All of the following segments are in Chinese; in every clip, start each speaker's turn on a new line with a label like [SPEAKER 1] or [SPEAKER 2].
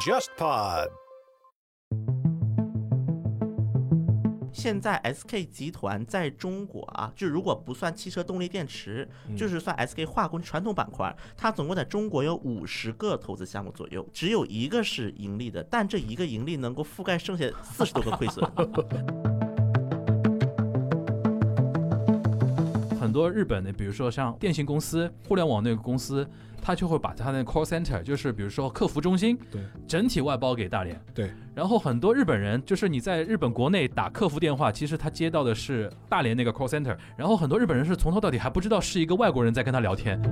[SPEAKER 1] JustPod。
[SPEAKER 2] 现在 SK 集团在中国啊，就如果不算汽车动力电池，就是算 SK 化工传统板块，它总共在中国有五十个投资项目左右，只有一个是盈利的，但这一个盈利能够覆盖剩下四十多个亏损。
[SPEAKER 3] 很多日本的，比如说像电信公司、互联网那个公司，他就会把他的 call center，就是比如说客服中心，
[SPEAKER 4] 对，
[SPEAKER 3] 整体外包给大连。
[SPEAKER 4] 对，
[SPEAKER 3] 然后很多日本人，就是你在日本国内打客服电话，其实他接到的是大连那个 call center，然后很多日本人是从头到底还不知道是一个外国人在跟他聊天。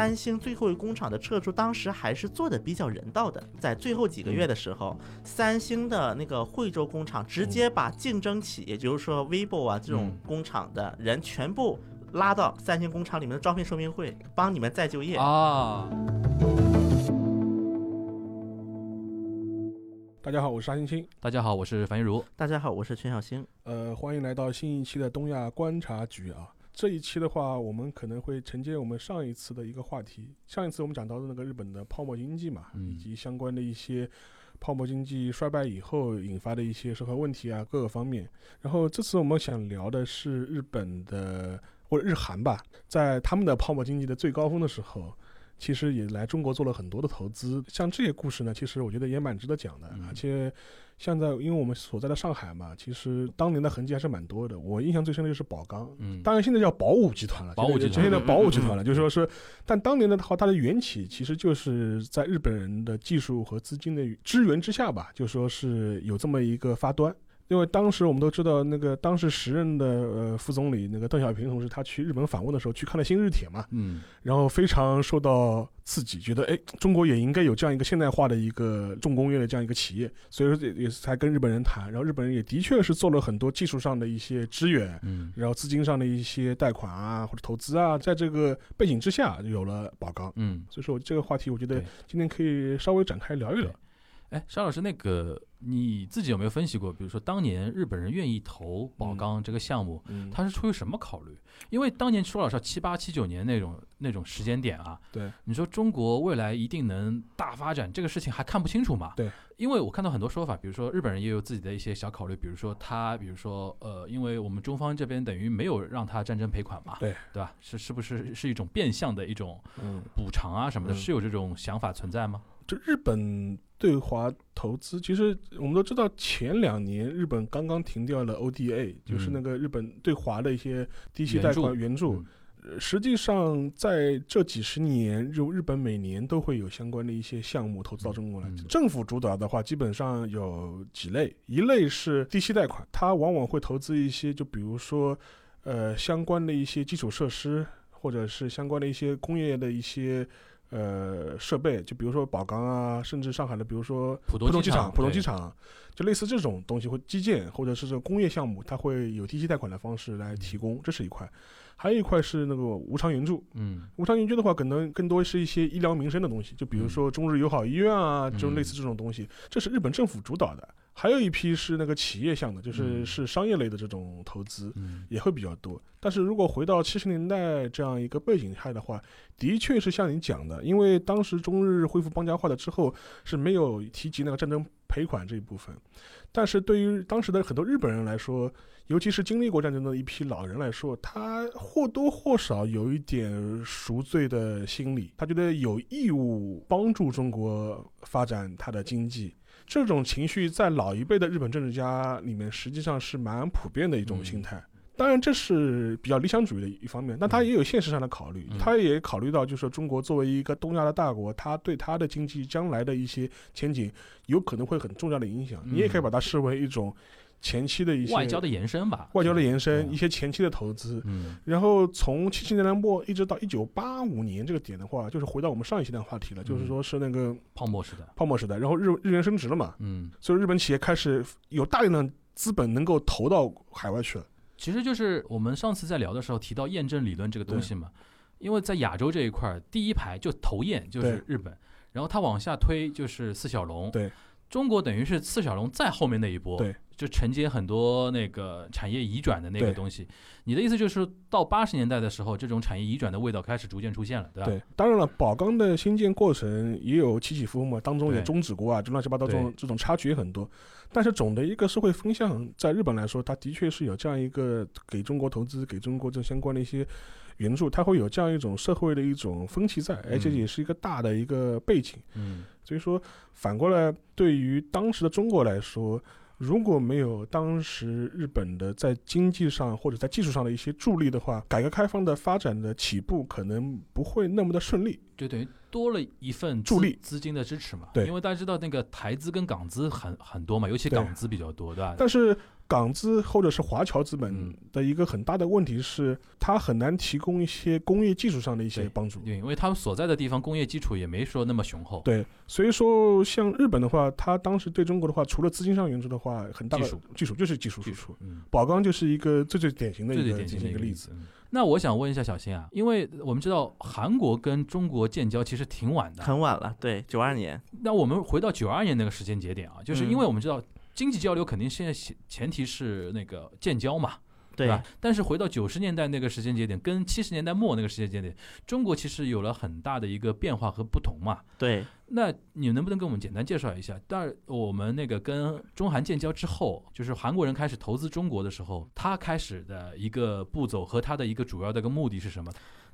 [SPEAKER 2] 三星最后一工厂的撤出，当时还是做的比较人道的。在最后几个月的时候，三星的那个惠州工厂直接把竞争企业，也就是说 vivo 啊这种工厂的人全部拉到三星工厂里面的招聘说明会，帮你们再就业
[SPEAKER 3] 啊。
[SPEAKER 4] 大家好，我是沙青青。
[SPEAKER 3] 大家好，我是樊玉茹。
[SPEAKER 2] 大家好，我是全小星。
[SPEAKER 4] 呃，欢迎来到新一期的东亚观察局啊。这一期的话，我们可能会承接我们上一次的一个话题。上一次我们讲到的那个日本的泡沫经济嘛，以及相关的一些泡沫经济衰败以后引发的一些社会问题啊，各个方面。然后这次我们想聊的是日本的或者日韩吧，在他们的泡沫经济的最高峰的时候。其实也来中国做了很多的投资，像这些故事呢，其实我觉得也蛮值得讲的。而且，像在因为我们所在的上海嘛，其实当年的痕迹还是蛮多的。我印象最深的就是宝钢，嗯，当然现在叫宝武集团了，
[SPEAKER 3] 宝武集团
[SPEAKER 4] 现在宝武集团了，就是说是，但当年的话，它的缘起其实就是在日本人的技术和资金的支援之下吧，就说是有这么一个发端。因为当时我们都知道，那个当时时任的呃副总理那个邓小平同志，他去日本访问的时候去看了新日铁嘛，嗯，然后非常受到刺激，觉得哎，中国也应该有这样一个现代化的一个重工业的这样一个企业，所以说也也才跟日本人谈，然后日本人也的确是做了很多技术上的一些支援，嗯，然后资金上的一些贷款啊或者投资啊，在这个背景之下有了宝钢，嗯，所以说这个话题我觉得今天可以稍微展开聊一聊。
[SPEAKER 3] 哎，沙老师，那个你自己有没有分析过？比如说，当年日本人愿意投宝钢这个项目，他是出于什么考虑？因为当年说老实话，七八七九年那种那种时间点啊，
[SPEAKER 4] 对，
[SPEAKER 3] 你说中国未来一定能大发展，这个事情还看不清楚嘛？
[SPEAKER 4] 对，
[SPEAKER 3] 因为我看到很多说法，比如说日本人也有自己的一些小考虑，比如说他，比如说呃，因为我们中方这边等于没有让他战争赔款嘛，
[SPEAKER 4] 对，
[SPEAKER 3] 对吧？是是不是是一种变相的一种补偿啊什么的？是有这种想法存在吗？
[SPEAKER 4] 就日本对华投资，其实我们都知道，前两年日本刚刚停掉了 ODA，就是那个日本对华的一些低息贷款援助。实际上，在这几十年，日日本每年都会有相关的一些项目投资到中国来。政府主导的话，基本上有几类，一类是低息贷款，它往往会投资一些，就比如说，呃，相关的一些基础设施，或者是相关的一些工业的一些。呃，设备就比如说宝钢啊，甚至上海的，比如说
[SPEAKER 3] 浦东
[SPEAKER 4] 机场，浦东机场，就类似这种东西，或基建或者是这个工业项目，它会有低息贷款的方式来提供，这是一块。还有一块是那个无偿援助，嗯，无偿援助的话，可能更多是一些医疗民生的东西，就比如说中日友好医院啊，就类似这种东西，这是日本政府主导的。还有一批是那个企业项的，就是是商业类的这种投资，也会比较多。但是如果回到七十年代这样一个背景下的话，的确是像你讲的，因为当时中日恢复邦交化了之后是没有提及那个战争赔款这一部分。但是对于当时的很多日本人来说，尤其是经历过战争的一批老人来说，他或多或少有一点赎罪的心理，他觉得有义务帮助中国发展他的经济。这种情绪在老一辈的日本政治家里面实际上是蛮普遍的一种心态。当然，这是比较理想主义的一方面，但他也有现实上的考虑。他也考虑到，就是说中国作为一个东亚的大国，他对他的经济将来的一些前景有可能会很重要的影响。你也可以把它视为一种前期的一些
[SPEAKER 3] 外交的延伸吧，
[SPEAKER 4] 外交的延伸，一些前期的投资。然后从七七年代末一直到一九八五年这个点的话，就是回到我们上一期的话题了，就是说是那个
[SPEAKER 3] 泡沫时代，
[SPEAKER 4] 泡沫时代。然后日日元升值了嘛，嗯，所以日本企业开始有大量的资本能够投到海外去了。
[SPEAKER 3] 其实就是我们上次在聊的时候提到验证理论这个东西嘛，因为在亚洲这一块，第一排就投验就是日本，然后它往下推就是四小龙，
[SPEAKER 4] 对，
[SPEAKER 3] 中国等于是四小龙再后面那一波，
[SPEAKER 4] 对，
[SPEAKER 3] 就承接很多那个产业移转的那个东西。你的意思就是到八十年代的时候，这种产业移转的味道开始逐渐出现了，对吧？
[SPEAKER 4] 对，当然了，宝钢的兴建过程也有起起伏伏嘛，当中也终止过啊，就乱七八糟这种这种插曲也很多。但是总的一个社会风向，在日本来说，它的确是有这样一个给中国投资、给中国这相关的一些援助，它会有这样一种社会的一种风气在，而且也是一个大的一个背景。
[SPEAKER 3] 嗯，
[SPEAKER 4] 所以说反过来，对于当时的中国来说。如果没有当时日本的在经济上或者在技术上的一些助力的话，改革开放的发展的起步可能不会那么的顺利。
[SPEAKER 3] 就等于多了一份
[SPEAKER 4] 助力
[SPEAKER 3] 资金的支持嘛。
[SPEAKER 4] 对，
[SPEAKER 3] 因为大家知道那个台资跟港资很很多嘛，尤其港资比较多，对吧？
[SPEAKER 4] 但是。港资或者是华侨资本的一个很大的问题是，它很难提供一些工业技术上的一些帮助，
[SPEAKER 3] 对，因为他们所在的地方工业基础也没说那么雄厚。
[SPEAKER 4] 对，所以说像日本的话，它当时对中国的话，除了资金上援助的话，很大的
[SPEAKER 3] 技术
[SPEAKER 4] 技术就是技术输出。
[SPEAKER 3] 嗯，
[SPEAKER 4] 宝钢就是一个最最典型的
[SPEAKER 3] 一
[SPEAKER 4] 个典型的一个例子。
[SPEAKER 3] 那我想问一下小新啊，因为我们知道韩国跟中国建交其实挺晚的，
[SPEAKER 2] 很晚了，对，九二年。
[SPEAKER 3] 那我们回到九二年那个时间节点啊，就是因为我们知道。经济交流肯定现在前前提是那个建交嘛，对吧？但是回到九十年代那个时间节点，跟七十年代末那个时间节点，中国其实有了很大的一个变化和不同嘛。
[SPEAKER 2] 对，
[SPEAKER 3] 那你能不能给我们简单介绍一下？但是我们那个跟中韩建交之后，就是韩国人开始投资中国的时候，他开始的一个步骤和他的一个主要的一个目的是什么？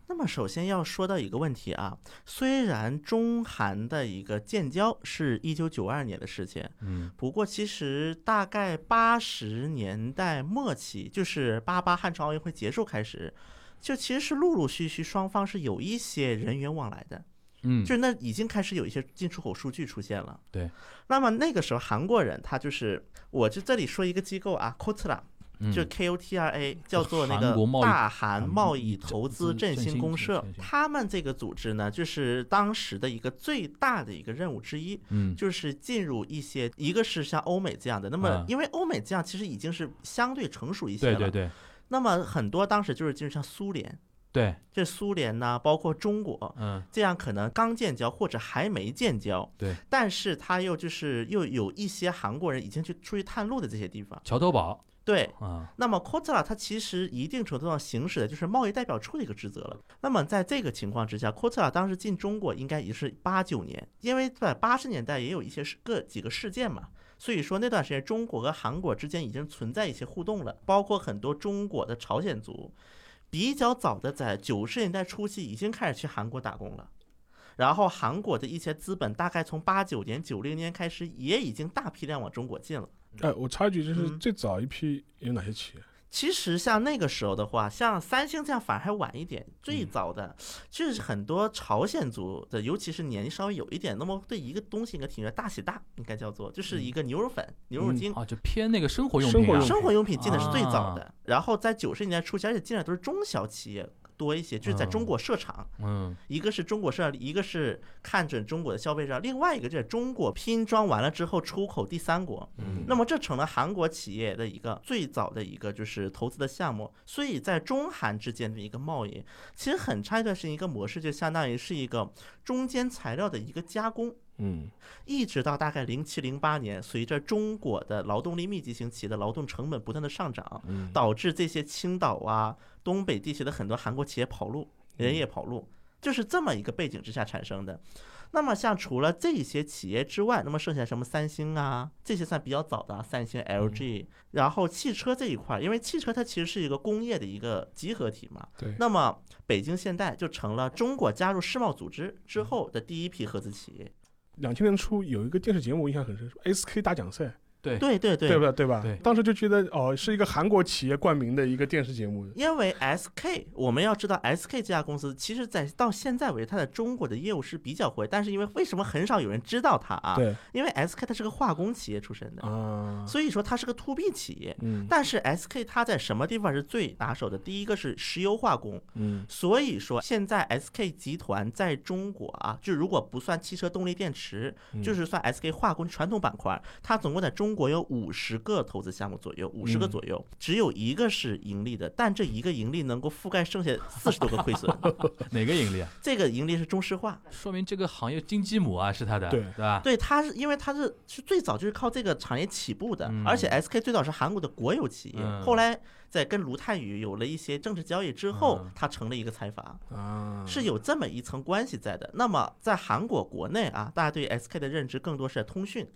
[SPEAKER 2] 那么首先要说到一个问题啊，虽然中韩的一个建交是一九九二年的事情，
[SPEAKER 3] 嗯，
[SPEAKER 2] 不过其实大概八十年代末期，就是八八汉城奥运会结束开始，就其实是陆陆续续双方是有一些人员往来的，
[SPEAKER 3] 嗯，
[SPEAKER 2] 就是那已经开始有一些进出口数据出现了，
[SPEAKER 3] 对。
[SPEAKER 2] 那么那个时候韩国人他就是，我就这里说一个机构啊 K O T R A 叫做那个大韩贸易投资振兴公社，他们这个组织呢，就是当时的一个最大的一个任务之一，
[SPEAKER 3] 嗯，
[SPEAKER 2] 就是进入一些，一个是像欧美这样的，那么因为欧美这样其实已经是相对成熟一些
[SPEAKER 3] 了，对对。对，
[SPEAKER 2] 那么很多当时就是进入像苏联，
[SPEAKER 3] 对，
[SPEAKER 2] 这苏联呢，包括中国，
[SPEAKER 3] 嗯，
[SPEAKER 2] 这样可能刚建交或者还没建交，
[SPEAKER 3] 对，
[SPEAKER 2] 但是他又就是又有一些韩国人已经去出去探路的这些地方，
[SPEAKER 3] 桥头堡。
[SPEAKER 2] 对，
[SPEAKER 3] 啊，
[SPEAKER 2] 那么 k o t a 它其实一定程度上行使的就是贸易代表处的一个职责了。那么在这个情况之下 k o t a 当时进中国应该也是八九年，因为在八十年代也有一些事个几个事件嘛，所以说那段时间中国和韩国之间已经存在一些互动了，包括很多中国的朝鲜族，比较早的在九十年代初期已经开始去韩国打工了。然后韩国的一些资本大概从八九年、九零年开始，也已经大批量往中国进了。
[SPEAKER 4] 哎，我插一句，就是最早一批有哪些企业？
[SPEAKER 2] 其实像那个时候的话，像三星这样反而还晚一点。最早的就是很多朝鲜族的，尤其是年纪稍微有一点，那么对一个东西应该挺大喜大，应该叫做就是一个牛肉粉、牛肉精
[SPEAKER 3] 啊，就偏那个生活用
[SPEAKER 4] 品。
[SPEAKER 2] 生活用品进的是最早的，然后在九十年代初期，而且进来都是中小企业。多一些，就是在中国设厂，
[SPEAKER 3] 嗯，
[SPEAKER 2] 一个是中国设，一个是看准中国的消费者，另外一个就是中国拼装完了之后出口第三国，
[SPEAKER 3] 嗯，
[SPEAKER 2] 那么这成了韩国企业的一个最早的一个就是投资的项目，所以在中韩之间的一个贸易，其实很长一段时间一个模式就相当于是一个中间材料的一个加工。
[SPEAKER 4] 嗯，
[SPEAKER 2] 一直到大概零七零八年，随着中国的劳动力密集型企业的劳动成本不断的上涨，导致这些青岛啊、东北地区的很多韩国企业跑路，人也跑路，就是这么一个背景之下产生的。那么像除了这些企业之外，那么剩下什么三星啊，这些算比较早的，三星、LG，然后汽车这一块，因为汽车它其实是一个工业的一个集合体嘛。
[SPEAKER 4] 对。
[SPEAKER 2] 那么北京现代就成了中国加入世贸组织之后的第一批合资企业。
[SPEAKER 4] 两千年初有一个电视节目，我印象很深，SK 大奖赛。
[SPEAKER 3] 对
[SPEAKER 2] 对对
[SPEAKER 4] 对，对吧？对吧？
[SPEAKER 3] 对，
[SPEAKER 4] 当时就觉得哦，是一个韩国企业冠名的一个电视节目。
[SPEAKER 2] 因为 SK，我们要知道 SK 这家公司，其实在到现在为止，它在中国的业务是比较活跃，但是因为为什么很少有人知道它啊？
[SPEAKER 4] 对，
[SPEAKER 2] 因为 SK 它是个化工企业出身的
[SPEAKER 4] 啊，
[SPEAKER 2] 所以说它是个 to B 企业。
[SPEAKER 4] 嗯，
[SPEAKER 2] 但是 SK 它在什么地方是最拿手的？第一个是石油化工。
[SPEAKER 4] 嗯，
[SPEAKER 2] 所以说现在 SK 集团在中国啊，就如果不算汽车动力电池，就是算 SK 化工传统板块，它总共在中国有五十个投资项目左右，五十个左右，只有一个是盈利的，但这一个盈利能够覆盖剩下四十多个 亏损。
[SPEAKER 3] 哪个盈利啊？
[SPEAKER 2] 这个盈利是中石化，
[SPEAKER 3] 说明这个行业金鸡母啊是它的，
[SPEAKER 4] 对
[SPEAKER 3] 对吧？
[SPEAKER 2] 对，它是因为它是是最早就是靠这个产业起步的，而且 SK 最早是韩国的国有企业，后来在跟卢泰愚有了一些政治交易之后，它成了一个财阀，是有这么一层关系在的。那么在韩国国内啊，大家对 SK 的认知更多是在通讯。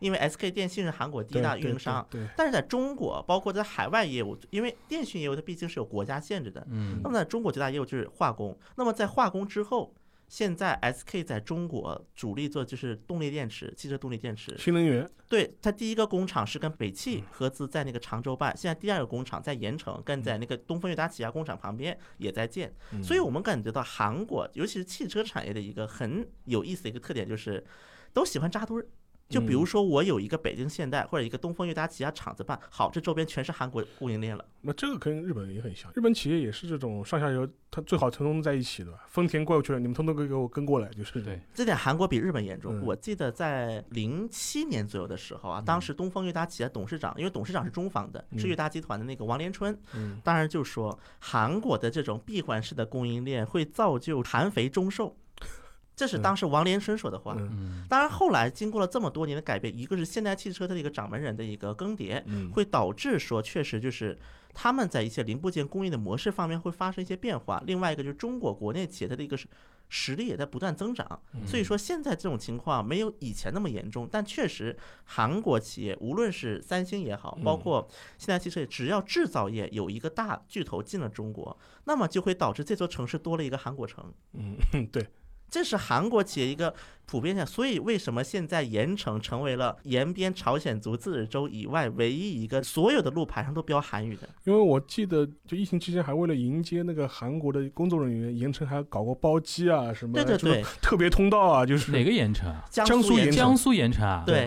[SPEAKER 2] 因为 SK 电信是韩国第一大运营商，但是在中国，包括在海外业务，因为电信业务它毕竟是有国家限制的。嗯。那么在中国最大业务就是化工。那么在化工之后，现在 SK 在中国主力做就是动力电池、汽车动力电池。
[SPEAKER 4] 新能源。
[SPEAKER 2] 对，它第一个工厂是跟北汽合资在那个常州办，现在第二个工厂在盐城，跟在那个东风悦达起亚工厂旁边也在建。所以我们感觉到韩国，尤其是汽车产业的一个很有意思的一个特点，就是都喜欢扎堆儿。就比如说，我有一个北京现代或者一个东风悦达起亚厂子办好，这周边全是韩国供应链了。
[SPEAKER 4] 那这个跟日本也很像，日本企业也是这种上下游，它最好通通在一起的。丰田过去了，你们通通给给我跟过来，就是
[SPEAKER 3] 对。
[SPEAKER 2] 这点韩国比日本严重。我记得在零七年左右的时候啊，当时东风悦达起亚董事长，因为董事长是中方的，是悦达集团的那个王连春，当然就说韩国的这种闭环式的供应链会造就韩肥中瘦。这是当时王连春说的话。当然，后来经过了这么多年的改变，一个是现代汽车的一个掌门人的一个更迭，会导致说确实就是他们在一些零部件供应的模式方面会发生一些变化。另外一个就是中国国内企业它的一个实力也在不断增长。所以说现在这种情况没有以前那么严重，但确实韩国企业无论是三星也好，包括现代汽车，只要制造业有一个大巨头进了中国，那么就会导致这座城市多了一个韩国城。
[SPEAKER 4] 嗯，对。
[SPEAKER 2] 这是韩国企业一个普遍性，所以为什么现在盐城成为了延边朝鲜族自治州以外唯一一个所有的路牌上都标韩语的？
[SPEAKER 4] 因为我记得，就疫情期间还为了迎接那个韩国的工作人员，盐城还搞过包机啊什么，
[SPEAKER 2] 对对对，
[SPEAKER 4] 特别通道啊，就是
[SPEAKER 3] 哪个盐城啊？
[SPEAKER 2] 江
[SPEAKER 4] 苏
[SPEAKER 2] 盐城
[SPEAKER 3] 江苏盐城啊？
[SPEAKER 2] 对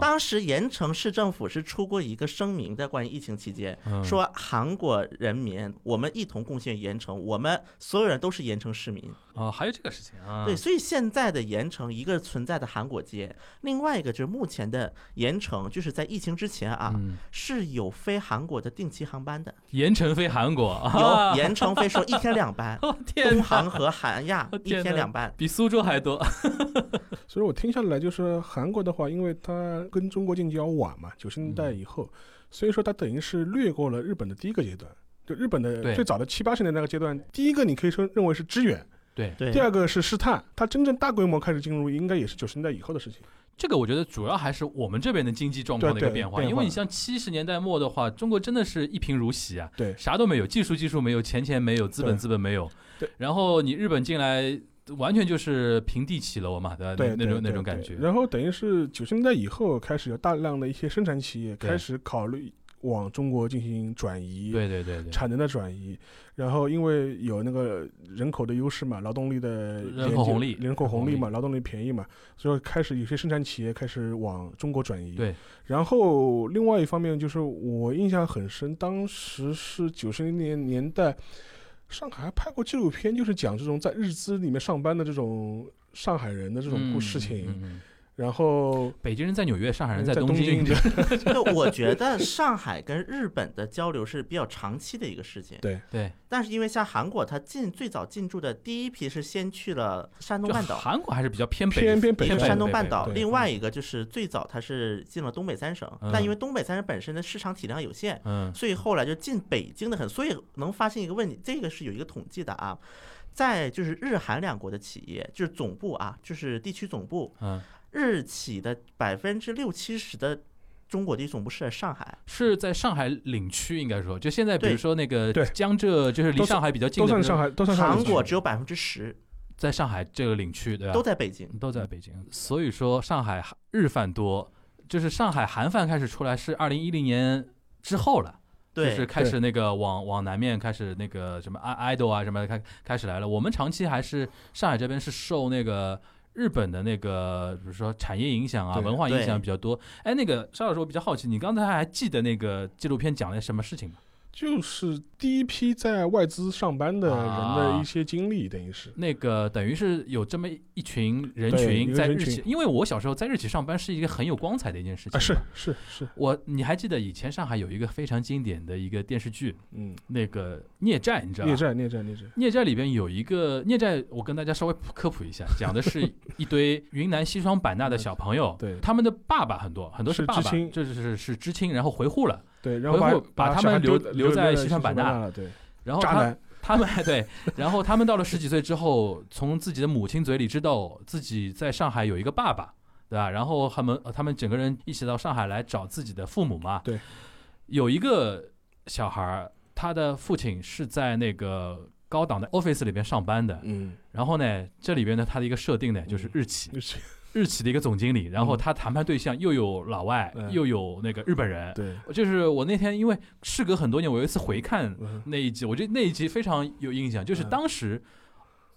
[SPEAKER 2] 当时盐城市政府是出过一个声明的，关于疫情期间，说韩国人民，我们一同贡献盐城，我们所有人都是盐城市民。
[SPEAKER 3] 哦，还有这个事情啊？
[SPEAKER 2] 对，所以现在的盐城，一个存在的韩国街，另外一个就是目前的盐城，就是在疫情之前啊，是有飞韩国的定期航班的。
[SPEAKER 3] 盐城飞韩国，
[SPEAKER 2] 有盐城飞说一天两班，东航和韩亚一天两班，
[SPEAKER 3] 比苏州还多。
[SPEAKER 4] 所以我听下来，就是韩国的话，因为它跟中国经济要晚嘛，九十年代以后，所以说它等于是略过了日本的第一个阶段，就日本的最早的七八十年代那个阶段，第一个你可以说认为是支援。
[SPEAKER 3] 对，
[SPEAKER 4] 第二个是试探，它真正大规模开始进入，应该也是九十年代以后的事情。
[SPEAKER 3] 这个我觉得主要还是我们这边的经济状况的一个
[SPEAKER 4] 变
[SPEAKER 3] 化，因为你像七十年代末的话，中国真的是一贫如洗啊，
[SPEAKER 4] 对，
[SPEAKER 3] 啥都没有，技术技术没有，钱钱没有，资本资本没有，
[SPEAKER 4] 对。
[SPEAKER 3] 然后你日本进来，完全就是平地起楼嘛，
[SPEAKER 4] 对吧？
[SPEAKER 3] 对，
[SPEAKER 4] 那
[SPEAKER 3] 种那种感觉。
[SPEAKER 4] 然后等于是九十年代以后开始有大量的一些生产企业开始考虑。往中国进行转移，
[SPEAKER 3] 对对对对，
[SPEAKER 4] 产能的转移，然后因为有那个人口的优势嘛，劳动力的
[SPEAKER 3] 人口红利，
[SPEAKER 4] 人口红利嘛，劳动力便宜嘛，所以开始有些生产企业开始往中国转移。
[SPEAKER 3] 对，
[SPEAKER 4] 然后另外一方面就是我印象很深，当时是九十年年代，上海还拍过纪录片，就是讲这种在日资里面上班的这种上海人的这种故事情。然后，
[SPEAKER 3] 北京人在纽约，上海人
[SPEAKER 4] 在
[SPEAKER 3] 东京。
[SPEAKER 2] 就我觉得上海跟日本的交流是比较长期的一个事情。
[SPEAKER 4] 对
[SPEAKER 3] 对。
[SPEAKER 2] 但是因为像韩国，它进最早进驻的第一批是先去了山东半岛。
[SPEAKER 3] 韩国还是比较偏北，
[SPEAKER 4] 偏偏
[SPEAKER 2] 北山东半岛。另外一个就是最早它是进了东北三省，但因为东北三省本身的市场体量有限，所以后来就进北京的很。所以能发现一个问题，这个是有一个统计的啊，在就是日韩两国的企业，就是总部啊，就是地区总部，
[SPEAKER 3] 嗯。
[SPEAKER 2] 日企的百分之六七十的中国的总部是在上海，
[SPEAKER 3] 是在上海领区，应该说，就现在比如说那个江浙，就是离上海比较近的，
[SPEAKER 4] 都算上海，都算
[SPEAKER 2] 韩国只有百分之十，
[SPEAKER 3] 在上海这个领区，对吧？
[SPEAKER 2] 都在北京，
[SPEAKER 3] 都在北京。所以说，上海日饭多，就是上海韩饭开始出来是二零一零年之后了，就是开始那个往往南面开始那个什么爱 idol 啊什么开开始来了。我们长期还是上海这边是受那个。日本的那个，比如说产业影响啊，文化影响比较多。哎，那个沙老师，我比较好奇，你刚才还记得那个纪录片讲了什么事情吗？
[SPEAKER 4] 就是第一批在外资上班的人的一些经历，等于是
[SPEAKER 3] 那个等于是有这么一群人群在日企，因为我小时候在日企上班是一个很有光彩的一件事情。
[SPEAKER 4] 是是是，
[SPEAKER 3] 我你还记得以前上海有一个非常经典的一个电视剧，嗯，那个孽债，你知道吗？
[SPEAKER 4] 孽债孽债孽债，
[SPEAKER 3] 孽债里边有一个孽债，我跟大家稍微科普一下，讲的是 一堆云南西双版纳的小朋友，
[SPEAKER 4] 对，
[SPEAKER 3] 他们的爸爸很多很多是爸爸，这是是知青，然后回沪了。
[SPEAKER 4] 对，然后
[SPEAKER 3] 把他们留留在西双版纳，
[SPEAKER 4] 对，
[SPEAKER 3] 然后他他们 对，然后他们到了十几岁之后，从自己的母亲嘴里知道自己在上海有一个爸爸，对吧？然后他们他们整个人一起到上海来找自己的父母嘛。
[SPEAKER 4] 对，
[SPEAKER 3] 有一个小孩儿，他的父亲是在那个高档的 office 里边上班的，
[SPEAKER 4] 嗯，
[SPEAKER 3] 然后呢，这里边呢，他的一个设定呢，就是日企。日企的一个总经理，然后他谈判对象又有老外，又有那个日本人。
[SPEAKER 4] 对，
[SPEAKER 3] 就是我那天因为事隔很多年，我有一次回看那一集，我觉得那一集非常有印象，就是当时。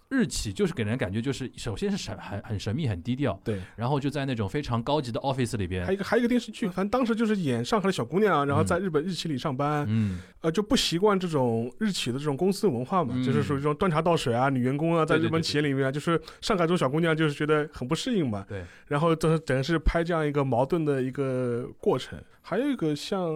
[SPEAKER 3] 日企就是给人感觉就是首先是神很很神秘很低调，
[SPEAKER 4] 对，
[SPEAKER 3] 然后就在那种非常高级的 office 里边，
[SPEAKER 4] 还有一个还有一个电视剧，反正当时就是演上海的小姑娘，然后在日本日企里上班，
[SPEAKER 3] 嗯，
[SPEAKER 4] 呃就不习惯这种日企的这种公司文化嘛，就是属于这种端茶倒水啊，女员工啊，在日本企业里面啊，就是上海这种小姑娘就是觉得很不适应嘛，
[SPEAKER 3] 对，
[SPEAKER 4] 然后等等是拍这样一个矛盾的一个过程，还有一个像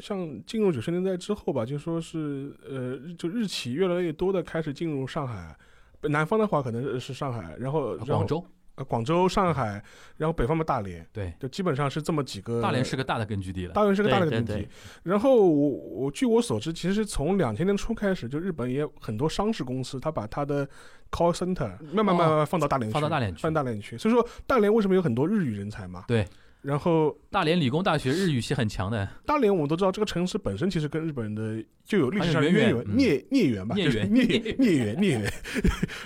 [SPEAKER 4] 像进入九十年代之后吧，就说是呃就日企越来越多的开始进入上海。南方的话可能是是上海，然后
[SPEAKER 3] 广州，
[SPEAKER 4] 呃，广州、上海，然后北方的大连，
[SPEAKER 3] 对，
[SPEAKER 4] 就基本上是这么几个。
[SPEAKER 3] 大连是个大的根据地了。
[SPEAKER 4] 大连是个大的根据地。然后我我据我所知，其实从两千年初开始，就日本也很多商事公司，他把他的 call center 慢慢慢慢放到大连去，
[SPEAKER 3] 放到大连去，
[SPEAKER 4] 放大连去。所以说，大连为什么有很多日语人才嘛？
[SPEAKER 3] 对。
[SPEAKER 4] 然后，
[SPEAKER 3] 大连理工大学日语系很强的。
[SPEAKER 4] 大连我们都知道，这个城市本身其实跟日本人的就有历史上渊
[SPEAKER 3] 源，
[SPEAKER 4] 孽孽缘吧，孽缘孽孽缘 孽缘，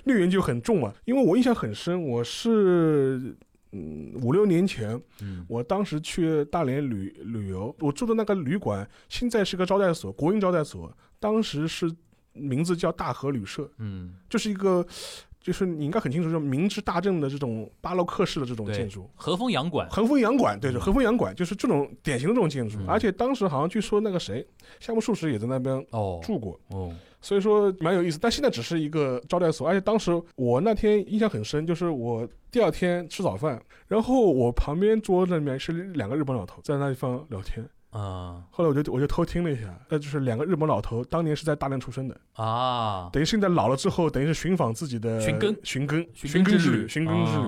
[SPEAKER 4] 孽缘就很重嘛。因为我印象很深，我是嗯五六年前，我当时去大连旅旅游，我住的那个旅馆现在是个招待所，国营招待所，当时是名字叫大和旅社，
[SPEAKER 3] 嗯，
[SPEAKER 4] 就是一个。就是你应该很清楚，就明治大正的这种巴洛克式的这种建筑，
[SPEAKER 3] 和风洋馆，
[SPEAKER 4] 和风洋馆，对，是和风洋馆，就是这种典型的这种建筑。而且当时好像据说那个谁，夏目漱石也在那边住过，
[SPEAKER 3] 哦，
[SPEAKER 4] 所以说蛮有意思。但现在只是一个招待所，而且当时我那天印象很深，就是我第二天吃早饭，然后我旁边桌子里面是两个日本老头在那地方聊天。
[SPEAKER 3] 啊，
[SPEAKER 4] 后来我就我就偷听了一下，那就是两个日本老头，当年是在大连出生的。
[SPEAKER 3] 啊，
[SPEAKER 4] 等于现在老了之后，等于是寻访自己的
[SPEAKER 3] 寻根。
[SPEAKER 4] 寻根
[SPEAKER 3] 寻
[SPEAKER 4] 根之旅，寻根之旅。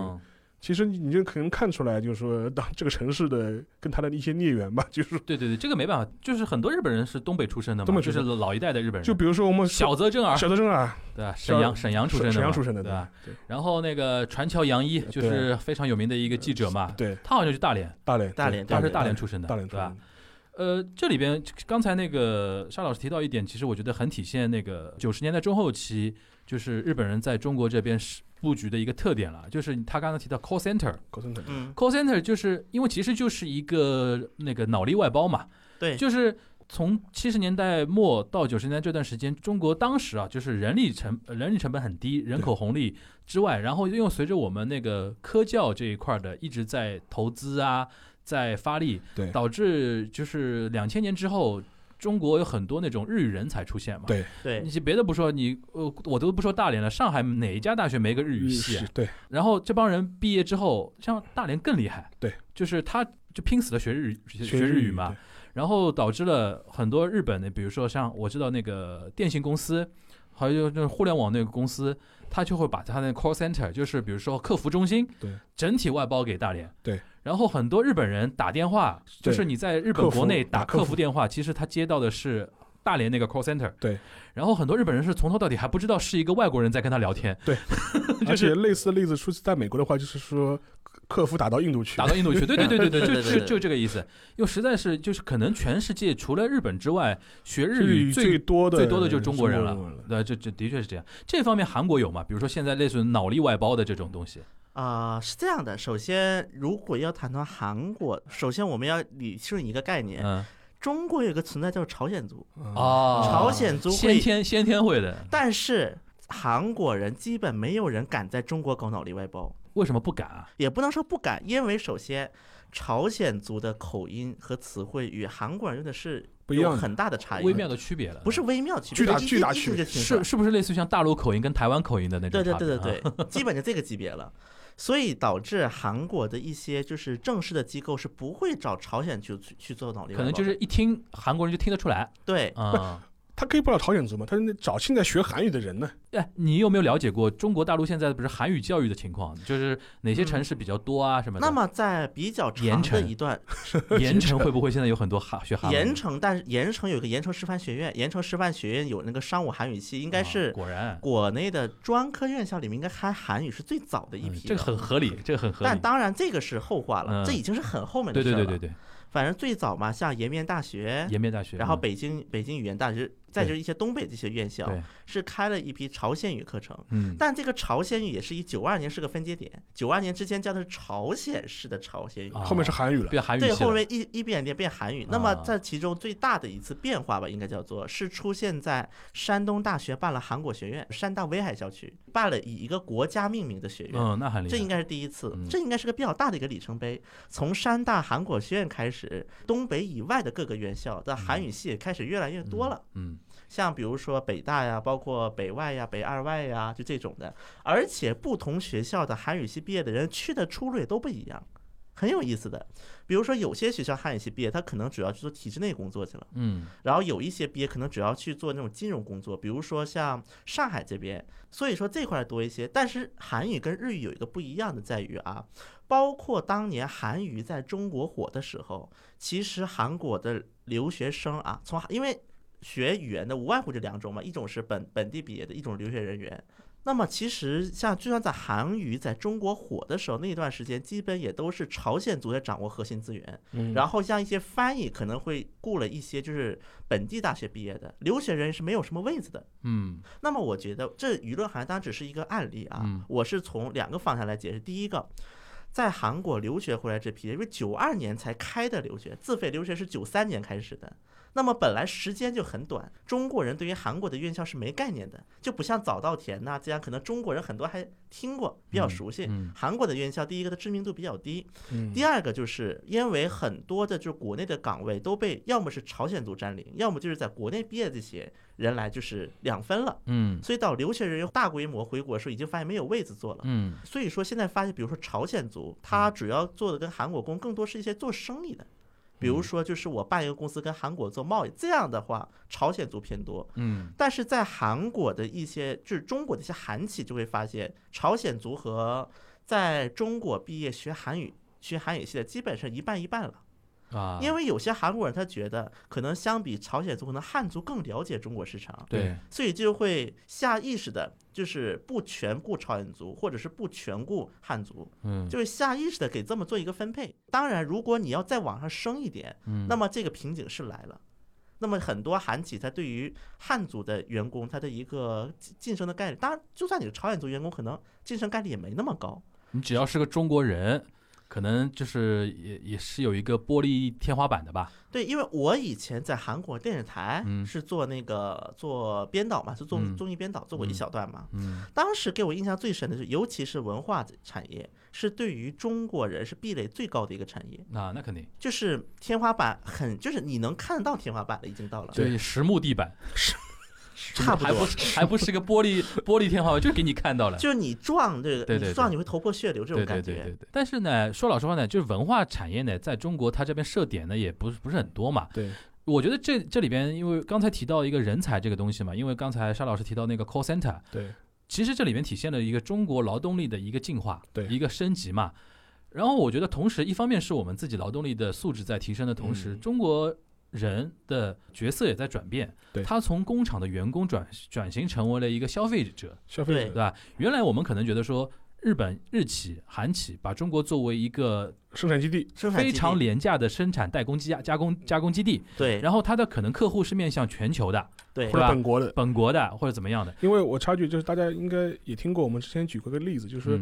[SPEAKER 4] 其实你就可能看出来，就是说 当这个城市的跟他的一些孽缘吧，就是
[SPEAKER 3] 对对对，这个没办法，就是很多日本人是东北出生的嘛，就是老一代的日本人，
[SPEAKER 4] 就比如说我们
[SPEAKER 3] 小泽正儿，
[SPEAKER 4] 小泽正儿，
[SPEAKER 3] 对吧？沈阳沈阳出生的，
[SPEAKER 4] 沈阳出生的，
[SPEAKER 3] 对吧？然后那个传桥洋一就是非常有名的一个记者嘛，
[SPEAKER 4] 对，
[SPEAKER 3] 他好像就大连，
[SPEAKER 4] 大连，
[SPEAKER 2] 大连，
[SPEAKER 3] 他是大连出生的，
[SPEAKER 4] 大连
[SPEAKER 3] 对吧？呃，这里边刚才那个沙老师提到一点，其实我觉得很体现那个九十年代中后期，就是日本人在中国这边是布局的一个特点了。就是他刚才提到 call center，call
[SPEAKER 4] center，
[SPEAKER 2] 嗯
[SPEAKER 3] ，call center 就是因为其实就是一个那个脑力外包嘛。
[SPEAKER 2] 对，
[SPEAKER 3] 就是从七十年代末到九十年代这段时间，中国当时啊，就是人力成人力成本很低，人口红利之外，然后又随着我们那个科教这一块的一直在投资啊。在发力，
[SPEAKER 4] 对，
[SPEAKER 3] 导致就是两千年之后，中国有很多那种日语人才出现嘛。
[SPEAKER 4] 对，
[SPEAKER 2] 对，
[SPEAKER 3] 你别的不说，你呃，我都不说大连了，上海哪一家大学没个日语系？
[SPEAKER 4] 对。
[SPEAKER 3] 然后这帮人毕业之后，像大连更厉害，
[SPEAKER 4] 对，
[SPEAKER 3] 就是他就拼死的学日语，学日
[SPEAKER 4] 语
[SPEAKER 3] 嘛。然后导致了很多日本的，比如说像我知道那个电信公司，还有那互联网那个公司。他就会把他的 call center，就是比如说客服中心，
[SPEAKER 4] 对，
[SPEAKER 3] 整体外包给大连，
[SPEAKER 4] 对。
[SPEAKER 3] 然后很多日本人打电话，就是你在日本国内打客服电话，其实他接到的是大连那个 call center，
[SPEAKER 4] 对。
[SPEAKER 3] 然后很多日本人是从头到底还不知道是一个外国人在跟他聊天，
[SPEAKER 4] 对。而且类似的例子出在美国的话，就是说。客服打到印度去，
[SPEAKER 3] 打到印度去，对对对对对，就就就这个意思。因为实在是就是可能全世界除了日本之外，学日语最
[SPEAKER 4] 多的
[SPEAKER 3] 最多的就是中国人
[SPEAKER 4] 了。
[SPEAKER 3] 对，这这的确是这样。这方面韩国有吗？比如说现在类似于脑力外包的这种东西
[SPEAKER 2] 啊，是这样的。首先，如果要谈到韩国，首先我们要理清一个概念。
[SPEAKER 3] 嗯，
[SPEAKER 2] 中国有个存在叫朝鲜族
[SPEAKER 3] 啊，
[SPEAKER 2] 朝鲜族
[SPEAKER 3] 先天先天会的，
[SPEAKER 2] 但是韩国人基本没有人敢在中国搞脑力外包。
[SPEAKER 3] 为什么不敢啊？
[SPEAKER 2] 也不能说不敢，因为首先，朝鲜族的口音和词汇与韩国人用的是
[SPEAKER 4] 不一样，
[SPEAKER 2] 很大的差异，
[SPEAKER 3] 微妙的区别了。
[SPEAKER 2] 不是微妙区别，
[SPEAKER 4] 巨大巨大区别，
[SPEAKER 3] 是是不是类似于像大陆口音跟台湾口音的那种？
[SPEAKER 2] 对对对对对，基本就这个级别了。所以导致韩国的一些就是正式的机构是不会找朝鲜去去做脑力，
[SPEAKER 3] 可能就是一听韩国人就听得出来。
[SPEAKER 2] 对
[SPEAKER 3] 啊。
[SPEAKER 4] 他可以不找朝鲜族吗？他找现在学韩语的人呢？
[SPEAKER 3] 哎，你有没有了解过中国大陆现在不是韩语教育的情况？就是哪些城市比较多啊？什么？
[SPEAKER 2] 那么在比较长的一段，
[SPEAKER 3] 盐城会不会现在有很多韩学韩？
[SPEAKER 2] 盐城，但是盐城有个盐城师范学院，盐城师范学院有那个商务韩语系，应该是
[SPEAKER 3] 果然
[SPEAKER 2] 国内的专科院校里面应该开韩语是最早的一批。
[SPEAKER 3] 这个很合理，这个很合理。
[SPEAKER 2] 但当然这个是后话了，这已经是很后面的
[SPEAKER 3] 事了。对对对对对。
[SPEAKER 2] 反正最早嘛，像延边大学，
[SPEAKER 3] 延边大学，
[SPEAKER 2] 然后北京北京语言大学。再就是一些东北这些院校是开了一批朝鲜语课程，嗯，但这个朝鲜语也是以九二年是个分界点，九二年之前教的是朝鲜式的朝鲜语，
[SPEAKER 4] 后面是韩语了，
[SPEAKER 3] 变韩语
[SPEAKER 2] 对，后面一一变变变韩语。那么在其中最大的一次变化吧，应该叫做是出现在山东大学办了韩国学院，山大威海校区办了以一个国家命名的学院，
[SPEAKER 3] 嗯，那很厉害，
[SPEAKER 2] 这应该是第一次，这应该是个比较大的一个里程碑。从山大韩国学院开始，东北以外的各个院校的韩语系也开始越来越多了，
[SPEAKER 3] 嗯。
[SPEAKER 2] 像比如说北大呀，包括北外呀、北二外呀，就这种的。而且不同学校的韩语系毕业的人去的出路也都不一样，很有意思的。比如说有些学校韩语系毕业，他可能主要去做体制内工作去了，
[SPEAKER 3] 嗯。
[SPEAKER 2] 然后有一些毕业可能主要去做那种金融工作，比如说像上海这边，所以说这块多一些。但是韩语跟日语有一个不一样的在于啊，包括当年韩语在中国火的时候，其实韩国的留学生啊，从因为。学语言的无外乎这两种嘛，一种是本本地毕业的，一种留学人员。那么其实像就算在韩语在中国火的时候，那段时间基本也都是朝鲜族在掌握核心资源。然后像一些翻译可能会雇了一些就是本地大学毕业的留学人是没有什么位子的。
[SPEAKER 3] 嗯。
[SPEAKER 2] 那么我觉得这舆论涵当然只是一个案例啊，我是从两个方向来解释。第一个，在韩国留学回来这批，因为九二年才开的留学，自费留学是九三年开始的。那么本来时间就很短，中国人对于韩国的院校是没概念的，就不像早稻田呐这样，可能中国人很多还听过，比较熟悉。韩国的院校，第一个的知名度比较低，第二个就是因为很多的就国内的岗位都被要么是朝鲜族占领，要么就是在国内毕业这些人来就是两分了。
[SPEAKER 3] 嗯，
[SPEAKER 2] 所以到留学人员大规模回国的时候，已经发现没有位子坐了。
[SPEAKER 3] 嗯，
[SPEAKER 2] 所以说现在发现，比如说朝鲜族，他主要做的跟韩国工更多是一些做生意的。比如说，就是我办一个公司跟韩国做贸易，这样的话，朝鲜族偏多。
[SPEAKER 3] 嗯，
[SPEAKER 2] 但是在韩国的一些，就是中国的一些韩企就会发现，朝鲜族和在中国毕业学韩语、学韩语系的基本上一半一半了。
[SPEAKER 3] 啊，
[SPEAKER 2] 因为有些韩国人他觉得，可能相比朝鲜族，可能汉族更了解中国市场，
[SPEAKER 3] 对，
[SPEAKER 2] 所以就会下意识的，就是不全顾朝鲜族，或者是不全顾汉族，
[SPEAKER 3] 嗯，
[SPEAKER 2] 就是下意识的给这么做一个分配。当然，如果你要再往上升一点，
[SPEAKER 3] 嗯，
[SPEAKER 2] 那么这个瓶颈是来了。那么很多韩企，它对于汉族的员工，他的一个晋升的概率，当然，就算你是朝鲜族员工，可能晋升概率也没那么高。
[SPEAKER 3] 你只要是个中国人。可能就是也也是有一个玻璃天花板的吧。
[SPEAKER 2] 对，因为我以前在韩国电视台是做那个做编导嘛，是做综艺编导，做过一小段嘛。
[SPEAKER 3] 嗯。
[SPEAKER 2] 当时给我印象最深的是，尤其是文化产业，是对于中国人是壁垒最高的一个产业。
[SPEAKER 3] 啊，那肯定。
[SPEAKER 2] 就是天花板很，就是你能看得到天花板了，已经到了。
[SPEAKER 3] 对，实木地板。
[SPEAKER 2] 差不多，
[SPEAKER 3] 还不是个玻璃 玻璃天花板，就给你看到了。
[SPEAKER 2] 就是你撞这个，
[SPEAKER 3] 你
[SPEAKER 2] 撞你会头破血流这种感
[SPEAKER 3] 觉。对对对对。但是呢，说老实话呢，就是文化产业呢，在中国它这边设点呢，也不是不是很多嘛。
[SPEAKER 4] 对。
[SPEAKER 3] 我觉得这这里边，因为刚才提到一个人才这个东西嘛，因为刚才沙老师提到那个 call center，
[SPEAKER 4] 对。
[SPEAKER 3] 其实这里面体现了一个中国劳动力的一个进化，
[SPEAKER 4] 对，
[SPEAKER 3] 一个升级嘛。然后我觉得，同时一方面是我们自己劳动力的素质在提升的同时，中国。人的角色也在转变，他从工厂的员工转转型成为了一个消费者，
[SPEAKER 4] 消费者
[SPEAKER 3] 对吧？原来我们可能觉得说，日本日企、韩企把中国作为一个
[SPEAKER 4] 生产基地，
[SPEAKER 3] 非常廉价的生产代工机加工加工基地，
[SPEAKER 2] 对。
[SPEAKER 3] 然后它的可能客户是面向全球的，
[SPEAKER 2] 对，
[SPEAKER 4] 或者本国的，
[SPEAKER 3] 本国的或者怎么样的。
[SPEAKER 4] 因为我插句，就是大家应该也听过，我们之前举过个例子，就是。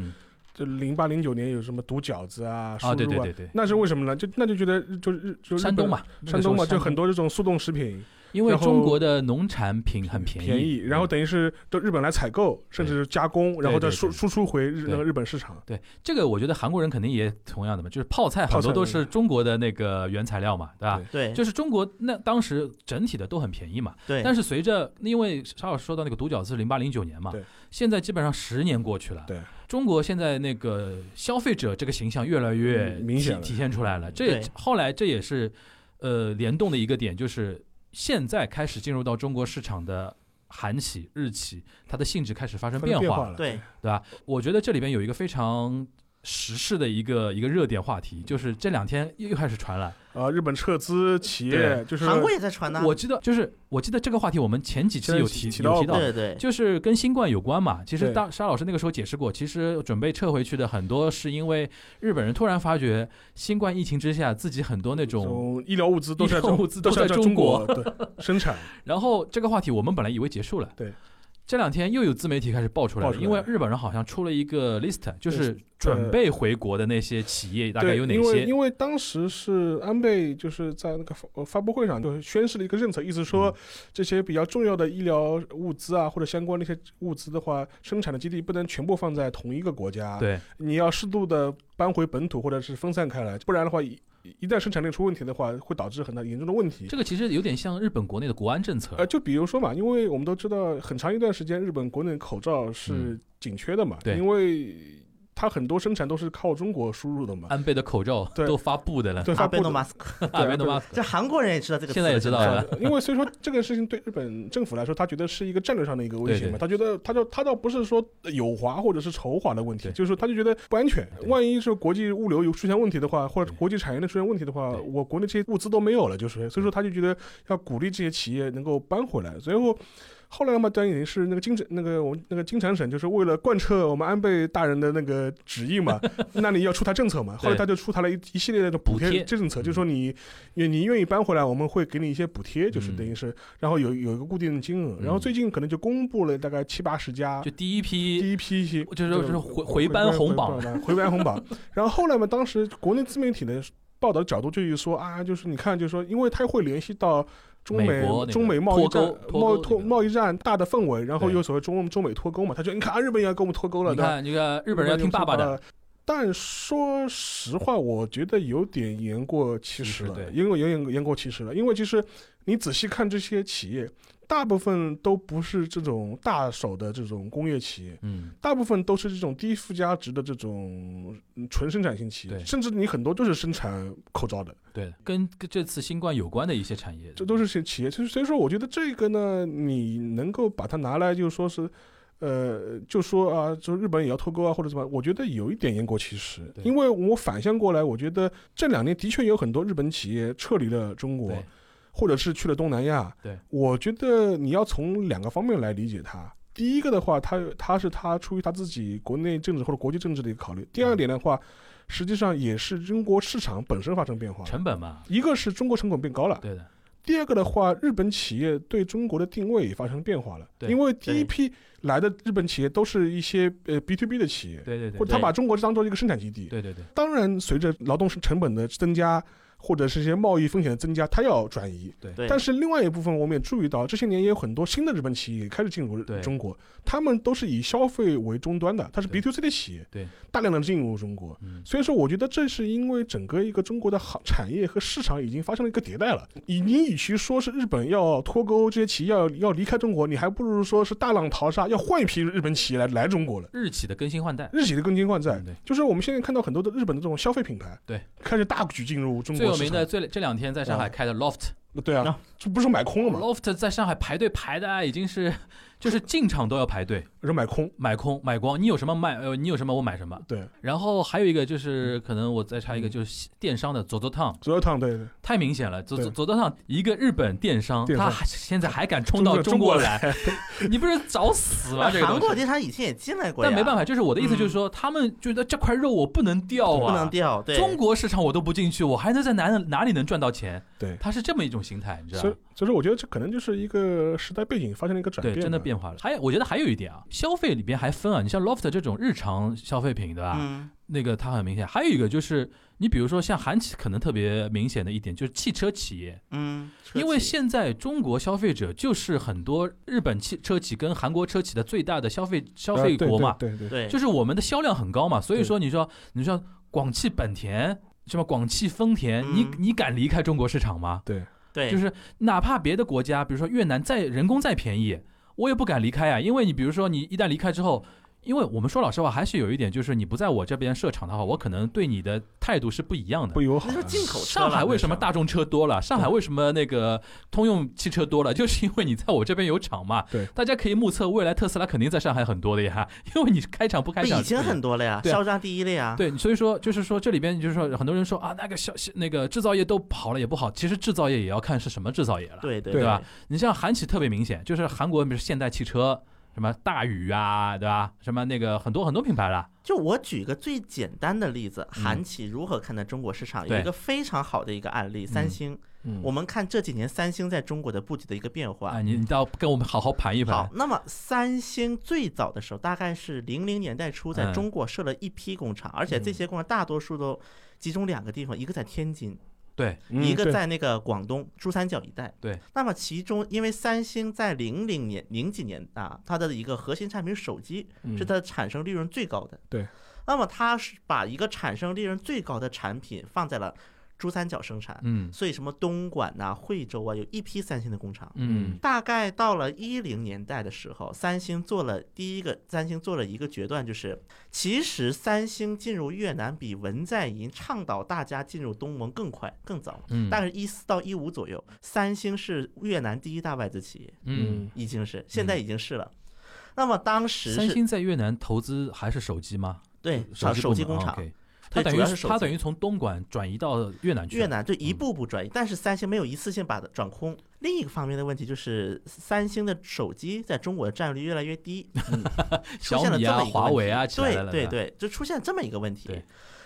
[SPEAKER 4] 就零八零九年有什么毒饺子啊，
[SPEAKER 3] 啊对对对对，
[SPEAKER 4] 那是为什么呢？就那就觉得就是就
[SPEAKER 3] 山东嘛，
[SPEAKER 4] 山东嘛，就很多这种速冻食品，
[SPEAKER 3] 因为中国的农产品很便宜，
[SPEAKER 4] 便宜，然后等于是到日本来采购，甚至是加工，然后再输输出回日那个日本市场。
[SPEAKER 3] 对这个，我觉得韩国人肯定也同样的嘛，就是泡菜好多都是中国的那个原材料嘛，对吧？
[SPEAKER 2] 对，
[SPEAKER 3] 就是中国那当时整体的都很便宜嘛。
[SPEAKER 2] 对。
[SPEAKER 3] 但是随着因为沙老师说到那个独角是零八零九年嘛，
[SPEAKER 4] 对。
[SPEAKER 3] 现在基本上十年过去了，
[SPEAKER 4] 对。
[SPEAKER 3] 中国现在那个消费者这个形象越来越
[SPEAKER 4] 明显
[SPEAKER 3] 体现出来了，这也后来这也是呃联动的一个点，就是。现在开始进入到中国市场的韩企、日企，它的性质开始发生变化
[SPEAKER 4] 了，
[SPEAKER 2] 对
[SPEAKER 3] 对吧？我觉得这里边有一个非常。时事的一个一个热点话题，就是这两天又开始传了
[SPEAKER 4] 啊，日本撤资企业，就是
[SPEAKER 2] 韩国也在传呢。
[SPEAKER 3] 我记得就是我记得这个话题，我们前几期有提
[SPEAKER 4] 有
[SPEAKER 3] 提到，
[SPEAKER 2] 对对，
[SPEAKER 3] 就是跟新冠有关嘛。其实当沙老师那个时候解释过，其实准备撤回去的很多是因为日本人突然发觉新冠疫情之下，自己很多那种
[SPEAKER 4] 医疗物资都在
[SPEAKER 3] 物资都
[SPEAKER 4] 在
[SPEAKER 3] 中
[SPEAKER 4] 国生产。
[SPEAKER 3] 然后这个话题我们本来以为结束了，
[SPEAKER 4] 对。
[SPEAKER 3] 这两天又有自媒体开始爆出来了，因为日本人好像出了一个 list，就是准备回国的那些企业大概有哪些？
[SPEAKER 4] 因为因为当时是安倍就是在那个发发布会上就宣示了一个政策，意思说这些比较重要的医疗物资啊或者相关那些物资的话，生产的基地不能全部放在同一个国家，
[SPEAKER 3] 对，
[SPEAKER 4] 你要适度的搬回本土或者是分散开来，不然的话。一旦生产链出问题的话，会导致很大严重的问题。
[SPEAKER 3] 这个其实有点像日本国内的国安政策。
[SPEAKER 4] 呃，就比如说嘛，因为我们都知道，很长一段时间日本国内口罩是紧缺的嘛，
[SPEAKER 3] 对，
[SPEAKER 4] 因为。它很多生产都是靠中国输入的嘛？
[SPEAKER 3] 安倍的口罩都发布的了，
[SPEAKER 4] 对，发布的
[SPEAKER 2] 马斯克，
[SPEAKER 3] 阿贝诺马斯克，
[SPEAKER 2] 这韩国人也知道这个，
[SPEAKER 3] 现在也知道了。
[SPEAKER 4] 因为所以说这个事情对日本政府来说，他觉得是一个战略上的一个威胁嘛。他觉得他就他倒不是说有华或者是仇华的问题，就是说他就觉得不安全。万一是国际物流有出现问题的话，或者国际产业链出现问题的话，我国内这些物资都没有了，就是所以说他就觉得要鼓励这些企业能够搬回来。最后。后来嘛，当然也是那个金那个我们那个金产省，就是为了贯彻我们安倍大人的那个旨意嘛，那你要出台政策嘛。后来他就出台了一一系列的补贴政策，就是说你你你愿意搬回来，我们会给你一些补贴，就是等于是，然后有有一个固定的金额。然后最近可能就公布了大概七八十家，
[SPEAKER 3] 就第一批
[SPEAKER 4] 第一批些，
[SPEAKER 3] 就是就是回回搬红榜，
[SPEAKER 4] 回搬红榜。然后后来嘛，当时国内自媒体的报道角度就是说啊，就是你看，就是说，因为他会联系到。中美中美贸易战贸脱贸易战大的氛围，然后又所谓中中美脱钩嘛，他就你看啊日本也要跟我们脱钩了，
[SPEAKER 3] 你看这个日本人要听爸爸的。
[SPEAKER 4] 但说实话，我觉得有点言过其实了，因为有点言过其实了，因为其实你仔细看这些企业。大部分都不是这种大手的这种工业企业，
[SPEAKER 3] 嗯，
[SPEAKER 4] 大部分都是这种低附加值的这种纯生产型企业，甚至你很多都是生产口罩的，
[SPEAKER 3] 对，跟这次新冠有关的一些产业，
[SPEAKER 4] 这都是些企业。所以所以说，我觉得这个呢，你能够把它拿来，就是说是，呃，就说啊，就日本也要脱钩啊，或者怎么，我觉得有一点言过其实，因为我反向过来，我觉得这两年的确有很多日本企业撤离了中国。或者是去了东南亚，
[SPEAKER 3] 对，
[SPEAKER 4] 我觉得你要从两个方面来理解它。第一个的话，他他是他出于他自己国内政治或者国际政治的一个考虑。第二点的话，实际上也是中国市场本身发生变化，
[SPEAKER 3] 成本嘛，
[SPEAKER 4] 一个是中国成本变高了，
[SPEAKER 3] 对的。
[SPEAKER 4] 第二个的话，日本企业对中国的定位也发生变化了，因为第一批来的日本企业都是一些呃 B to B 的企业，
[SPEAKER 3] 对对对，
[SPEAKER 4] 或者他把中国当做一个生产基地，
[SPEAKER 3] 对对对。
[SPEAKER 4] 当然，随着劳动成本的增加。或者是一些贸易风险的增加，它要转移。
[SPEAKER 3] 对，
[SPEAKER 4] 但是另外一部分我们也注意到，这些年也有很多新的日本企业开始进入中国，他们都是以消费为终端的，它是 B to C 的企业，
[SPEAKER 3] 对，
[SPEAKER 4] 大量的进入中国。所以说，我觉得这是因为整个一个中国的行产业和市场已经发生了一个迭代了。你你与其说是日本要脱钩，这些企业要要离开中国，你还不如说是大浪淘沙，要换一批日本企业来来中国了。
[SPEAKER 3] 日企的更新换代，
[SPEAKER 4] 日企的更新换代，就是我们现在看到很多的日本的这种消费品牌，
[SPEAKER 3] 对，
[SPEAKER 4] 开始大举进入中国。
[SPEAKER 3] 最有名的最这两。两天在上海开的 Loft，
[SPEAKER 4] 对啊，这不是买空了吗
[SPEAKER 3] ？Loft 在上海排队排的已经是。就是进场都要排队，
[SPEAKER 4] 是买空。
[SPEAKER 3] 买空买光，你有什么卖呃，你有什么我买什么。
[SPEAKER 4] 对，
[SPEAKER 3] 然后还有一个就是可能我再插一个，就是电商的佐佐烫，
[SPEAKER 4] 佐佐烫对对，
[SPEAKER 3] 太明显了，佐佐佐佐烫一个日本电商，他现在还敢冲到
[SPEAKER 4] 中
[SPEAKER 3] 国来，你不是找死吗？这个
[SPEAKER 2] 韩国电商以前也进来过，
[SPEAKER 3] 但没办法，就是我的意思就是说，他们觉得这块肉我不能掉啊，
[SPEAKER 2] 不能掉，对。
[SPEAKER 3] 中国市场我都不进去，我还能在哪哪里能赚到钱？
[SPEAKER 4] 对，
[SPEAKER 3] 它是这么一种形态，你知道
[SPEAKER 4] 所以，所以说我觉得这可能就是一个时代背景发生了一个转
[SPEAKER 3] 对，
[SPEAKER 4] 变，
[SPEAKER 3] 真的变化了。还有，我觉得还有一点啊，消费里边还分啊，你像 loft 这种日常消费品，对吧？
[SPEAKER 2] 嗯
[SPEAKER 3] 那个它很明显。还有一个就是，你比如说像韩企，可能特别明显的一点就是汽车企业，
[SPEAKER 2] 嗯，
[SPEAKER 3] 因为现在中国消费者就是很多日本汽车企跟韩国车企的最大的消费消费国嘛，
[SPEAKER 4] 对对对，
[SPEAKER 2] 对，
[SPEAKER 3] 就是我们的销量很高嘛，所以说你说你说广汽本田。什么广汽丰田，你
[SPEAKER 2] 嗯。
[SPEAKER 3] 你敢离开中国市场吗？
[SPEAKER 4] 对。
[SPEAKER 2] 对，
[SPEAKER 3] 就是哪怕别的国家，比如说越南再人工再便宜，我也不敢离开啊，因为你比如说你一旦离开之后，因为我们说老实话，还是有一点，就是你不在我这边设厂的话，我可能对你的态度是不一样的
[SPEAKER 4] 不。友好
[SPEAKER 2] 那。说进口车
[SPEAKER 3] 上海为什么大众车多了？上海为什么那个通用汽车多了？就是因为你在我这边有厂嘛。
[SPEAKER 4] 对
[SPEAKER 3] 大家可以目测，未来特斯拉肯定在上海很多的呀，因为你开厂不开厂
[SPEAKER 2] 已经很多了呀，销量第一了呀。
[SPEAKER 3] 对，所以说就是说这里边就是说很多人说啊，那个小那个制造业都跑了也不好，其实制造业也要看是什么制造业了。
[SPEAKER 2] 对对
[SPEAKER 3] 对吧？你像韩企特别明显，就是韩国比如现代汽车。什么大宇啊，对吧？什么那个很多很多品牌了，
[SPEAKER 2] 就我举个最简单的例子，
[SPEAKER 3] 嗯
[SPEAKER 2] 韩企如何看待中国市场，有一个非常好的一个案例，三星。
[SPEAKER 4] 嗯
[SPEAKER 2] 我们看这几年三星在中国的布局的一个变化。
[SPEAKER 3] 啊，你你要跟我们好好盘一盘，。
[SPEAKER 2] 好那么三星最早的时候，大概是零零年代初，在
[SPEAKER 3] 嗯
[SPEAKER 2] 中国设了一批工厂，而且这些工厂大多数都集中两个地方，一个在天津，
[SPEAKER 3] 对，
[SPEAKER 4] 嗯
[SPEAKER 2] 一个在那个广东珠三角一带。
[SPEAKER 3] 对，
[SPEAKER 2] 那么其中因为三星在零零年零几年啊，它的一个核心产品手机
[SPEAKER 4] 嗯。
[SPEAKER 2] 是它产生利润最高的。
[SPEAKER 4] 对，
[SPEAKER 2] 那么它是把一个产生利润最高的产品放在了珠三角生产，
[SPEAKER 3] 嗯
[SPEAKER 2] 所以什么东莞呐、惠州啊，有一批三星的工厂。
[SPEAKER 3] 嗯
[SPEAKER 2] 大概到了一零年代的时候，三星做了第一个，三星做了一个决断，就是其实三星进入越南比文在寅倡导大家进入东盟更快更早，
[SPEAKER 3] 嗯，
[SPEAKER 2] 大概是一四到一五左右，三星是越南第一大外资企业，
[SPEAKER 3] 嗯，
[SPEAKER 2] 已经是现在已经是了。那么当时
[SPEAKER 3] 三星在越南投资还是手机吗？
[SPEAKER 2] 对
[SPEAKER 3] 手
[SPEAKER 2] 机工厂
[SPEAKER 3] 它，等于
[SPEAKER 2] 主要是手
[SPEAKER 3] 它等于从东莞转移到越南去，
[SPEAKER 2] 越南就一步步转移，但是三星没有一次性把它转空。另一个方面的问题就是，三星的手机在中国的占有率越来越低，出现了这么一个问题对对
[SPEAKER 3] 对，
[SPEAKER 2] 就出现这么一个问题。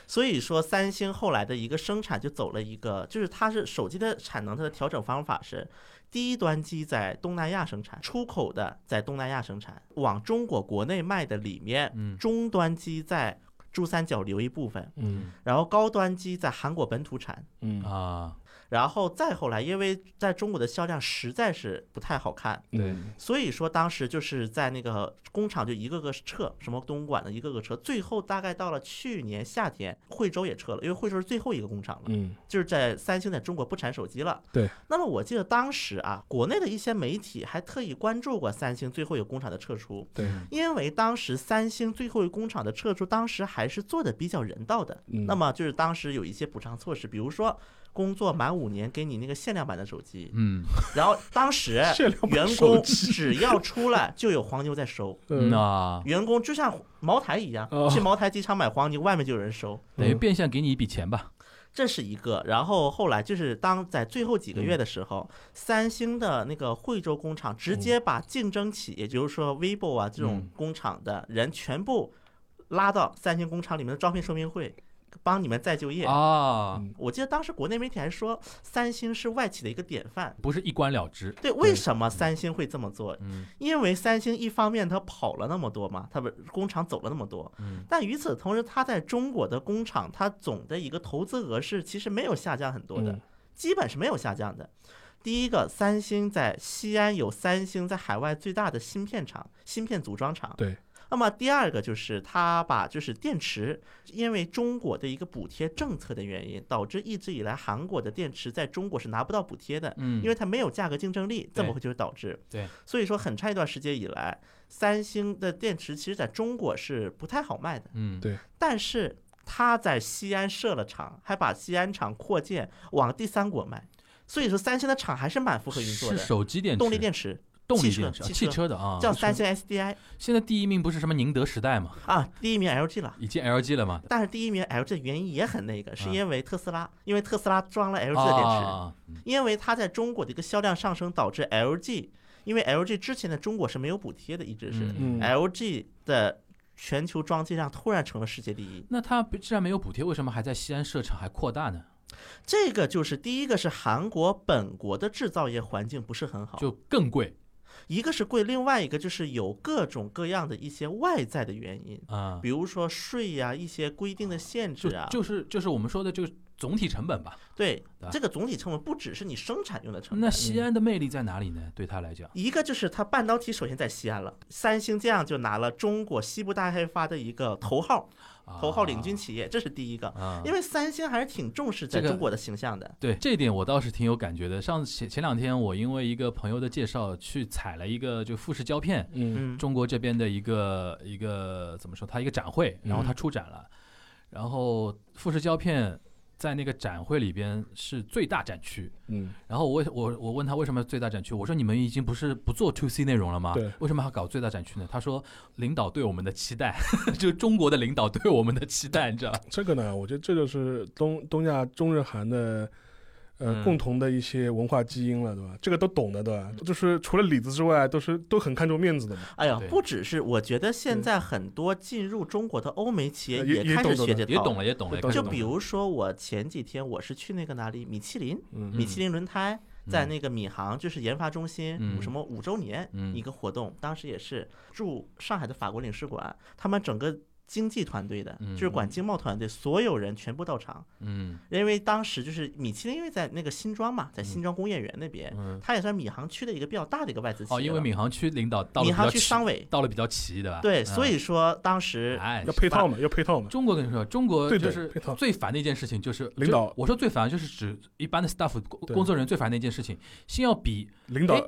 [SPEAKER 2] 所以说，三星后来的一个生产就走了一个，就是它是手机的产能，它的调整方法是，低端机在东南亚生产，出口的在东南亚生产，往中国国内卖的里面，
[SPEAKER 3] 嗯
[SPEAKER 2] 中端机在珠三角留一部分，
[SPEAKER 4] 嗯。
[SPEAKER 2] 然后高端机在韩国本土产，
[SPEAKER 4] 嗯。
[SPEAKER 3] 啊，
[SPEAKER 2] 然后再后来，因为在中国的销量实在是不太好看，
[SPEAKER 4] 对
[SPEAKER 2] 所以说当时就是在那个工厂就一个个撤，什么东莞的一个个撤，最后大概到了去年夏天，惠州也撤了，因为惠州是最后一个工厂了，
[SPEAKER 4] 嗯
[SPEAKER 2] 就是在三星在中国不产手机了。
[SPEAKER 4] 对。
[SPEAKER 2] 那么我记得当时啊，国内的一些媒体还特意关注过三星最后一个工厂的撤出，
[SPEAKER 4] 对
[SPEAKER 2] 因为当时三星最后一个工厂的撤出，当时还是做的比较人道的。
[SPEAKER 4] 嗯
[SPEAKER 2] 那么就是当时有一些补偿措施，比如说工作满五年给你那个限量版的手机，
[SPEAKER 3] 嗯。
[SPEAKER 2] 然后当时 员工只要出来就有黄牛在收，
[SPEAKER 3] 嗯。
[SPEAKER 4] 嗯
[SPEAKER 3] 啊，
[SPEAKER 2] 员工就像茅台一样
[SPEAKER 4] 哦，
[SPEAKER 2] 去茅台机场买黄牛，外面就有人收。
[SPEAKER 3] 等于变相给你一笔钱吧，
[SPEAKER 2] 这是一个，然后后来就是当在最后几个
[SPEAKER 4] 嗯。
[SPEAKER 2] 月的时候，三星的那个惠州工厂直接把竞争企业，也就是说 vivo 啊这种
[SPEAKER 4] 嗯。
[SPEAKER 2] 工厂的人全部拉到三星工厂里面的招聘说明会，帮你们再就业。
[SPEAKER 3] 啊，
[SPEAKER 4] 嗯
[SPEAKER 2] 我记得当时国内媒体还说，三星是外企的一个典范。
[SPEAKER 3] 不是一关了之，
[SPEAKER 2] 对，为什么三星会这么做？
[SPEAKER 3] 嗯
[SPEAKER 2] 因为三星一方面它跑了那么多嘛，它不工厂走了那么多，
[SPEAKER 3] 嗯
[SPEAKER 2] 但与此同时，它在中国的工厂，它总的一个投资额是其实没有下降很多的
[SPEAKER 4] 嗯，
[SPEAKER 2] 基本是没有下降的。第一个，三星在西安有三星在海外最大的芯片厂、芯片组装厂。
[SPEAKER 4] 对。
[SPEAKER 2] 那么第二个就是它把就是电池，因为中国的一个补贴政策的原因，导致一直以来韩国的电池在中国是拿不到补贴的。
[SPEAKER 3] 嗯，
[SPEAKER 2] 因为它没有价格竞争力，这么会就是导致。
[SPEAKER 3] 对，
[SPEAKER 2] 所以说很长一段时间以来，三星的电池其实在中国是不太好卖的。
[SPEAKER 3] 嗯
[SPEAKER 4] 对
[SPEAKER 2] 但是它在西安设了厂，还把西安厂扩建往第三国卖，所以说三星的厂还是蛮符合运作
[SPEAKER 3] 是
[SPEAKER 2] 的。
[SPEAKER 3] 手机电池、
[SPEAKER 2] 动力电池
[SPEAKER 3] 动力
[SPEAKER 2] 汽车
[SPEAKER 3] 电池、啊
[SPEAKER 2] 汽车
[SPEAKER 3] 的啊，
[SPEAKER 2] 叫三星 SDI
[SPEAKER 3] 现在第一名不是什么宁德时代吗，
[SPEAKER 2] 啊，第一名 LG 了。
[SPEAKER 3] 已经 LG 了吗，
[SPEAKER 2] 但是第一名 LG 的原因也很那个，是
[SPEAKER 3] 啊
[SPEAKER 2] 因为特斯拉，因为特斯拉装了 LG 的电池，
[SPEAKER 3] 啊，
[SPEAKER 2] 因为它在中国的一个销量上升，导致 LG，因为 LG 之前的中国是没有补贴的，一直是、LG 的全球装机量突然成了世界第一。
[SPEAKER 3] 那它既然没有补贴，为什么还在西安设厂还扩大呢？
[SPEAKER 2] 这个就是第一个是韩国本国的制造业环境不是很好，
[SPEAKER 3] 就更贵。
[SPEAKER 2] 一个是贵，另外一个就是有各种各样的一些外在的原因
[SPEAKER 3] 啊，
[SPEAKER 2] 比如说税呀、一些规定的限制啊，
[SPEAKER 3] 就是就是我们说的这个总体成本吧。
[SPEAKER 2] 对，这个总体成本不只是你生产用的成本。
[SPEAKER 3] 那西安的魅力在哪里呢？对他来讲，
[SPEAKER 2] 一个就是它半导体首先在西安了，三星这样就拿了中国西部大开发的一个头号。头号领军企业，这是第一个，因为三星还是挺重视在中国的形象的。
[SPEAKER 3] 对这一点，我倒是挺有感觉的。上前前两天，我因为一个朋友的介绍，去采了一个就富士胶片，
[SPEAKER 2] 嗯，
[SPEAKER 3] 中国这边的一个一个怎么说，它一个展会，然后它出展了，然后富士胶片。在那个展会里边是最大展区，
[SPEAKER 4] 嗯，
[SPEAKER 3] 然后我我我问他为什么最大展区，我说你们已经不是不做 to C 内容了吗？
[SPEAKER 4] 对，
[SPEAKER 3] 为什么还搞最大展区呢？他说领导对我们的期待，就中国的领导对我们的期待，你知道？
[SPEAKER 4] 这个呢，我觉得这就是东东亚中日韩的。呃，共同的一些文化基因了，对吧？这个都懂的，对吧？就是除了里子之外，都是都很看重面子的嘛。
[SPEAKER 2] 哎呀，不只是，我觉得现在很多进入中国的欧美企业
[SPEAKER 4] 也
[SPEAKER 2] 开始学这套，
[SPEAKER 3] 也懂了，也懂了。
[SPEAKER 2] 就比如说，我前几天我是去那个哪里，米其林，米其林轮胎在那个闵行，就是研发中心，什么五周年一个活动，当时也是驻上海的法国领事馆，他们整个。经济团队的，就是管经贸团队，所有人全部到场。
[SPEAKER 3] 嗯，
[SPEAKER 2] 因为当时就是米其林，因为在那个新庄嘛，在新庄工业园那边，它也算闵行区的一个比较大的一个外资企业。
[SPEAKER 3] 哦，因为闵行区领导到了
[SPEAKER 2] 闵行区商委
[SPEAKER 3] 到了比较齐，对吧？
[SPEAKER 2] 对，所以说当时
[SPEAKER 3] 哎
[SPEAKER 4] 要配套嘛，要配套嘛。
[SPEAKER 3] 中国跟你说，中国就是最烦的一件事情就是
[SPEAKER 4] 领导。
[SPEAKER 3] 我说最烦就是指一般的 staff 工作人员最烦的一件事情，先要比
[SPEAKER 4] 领导。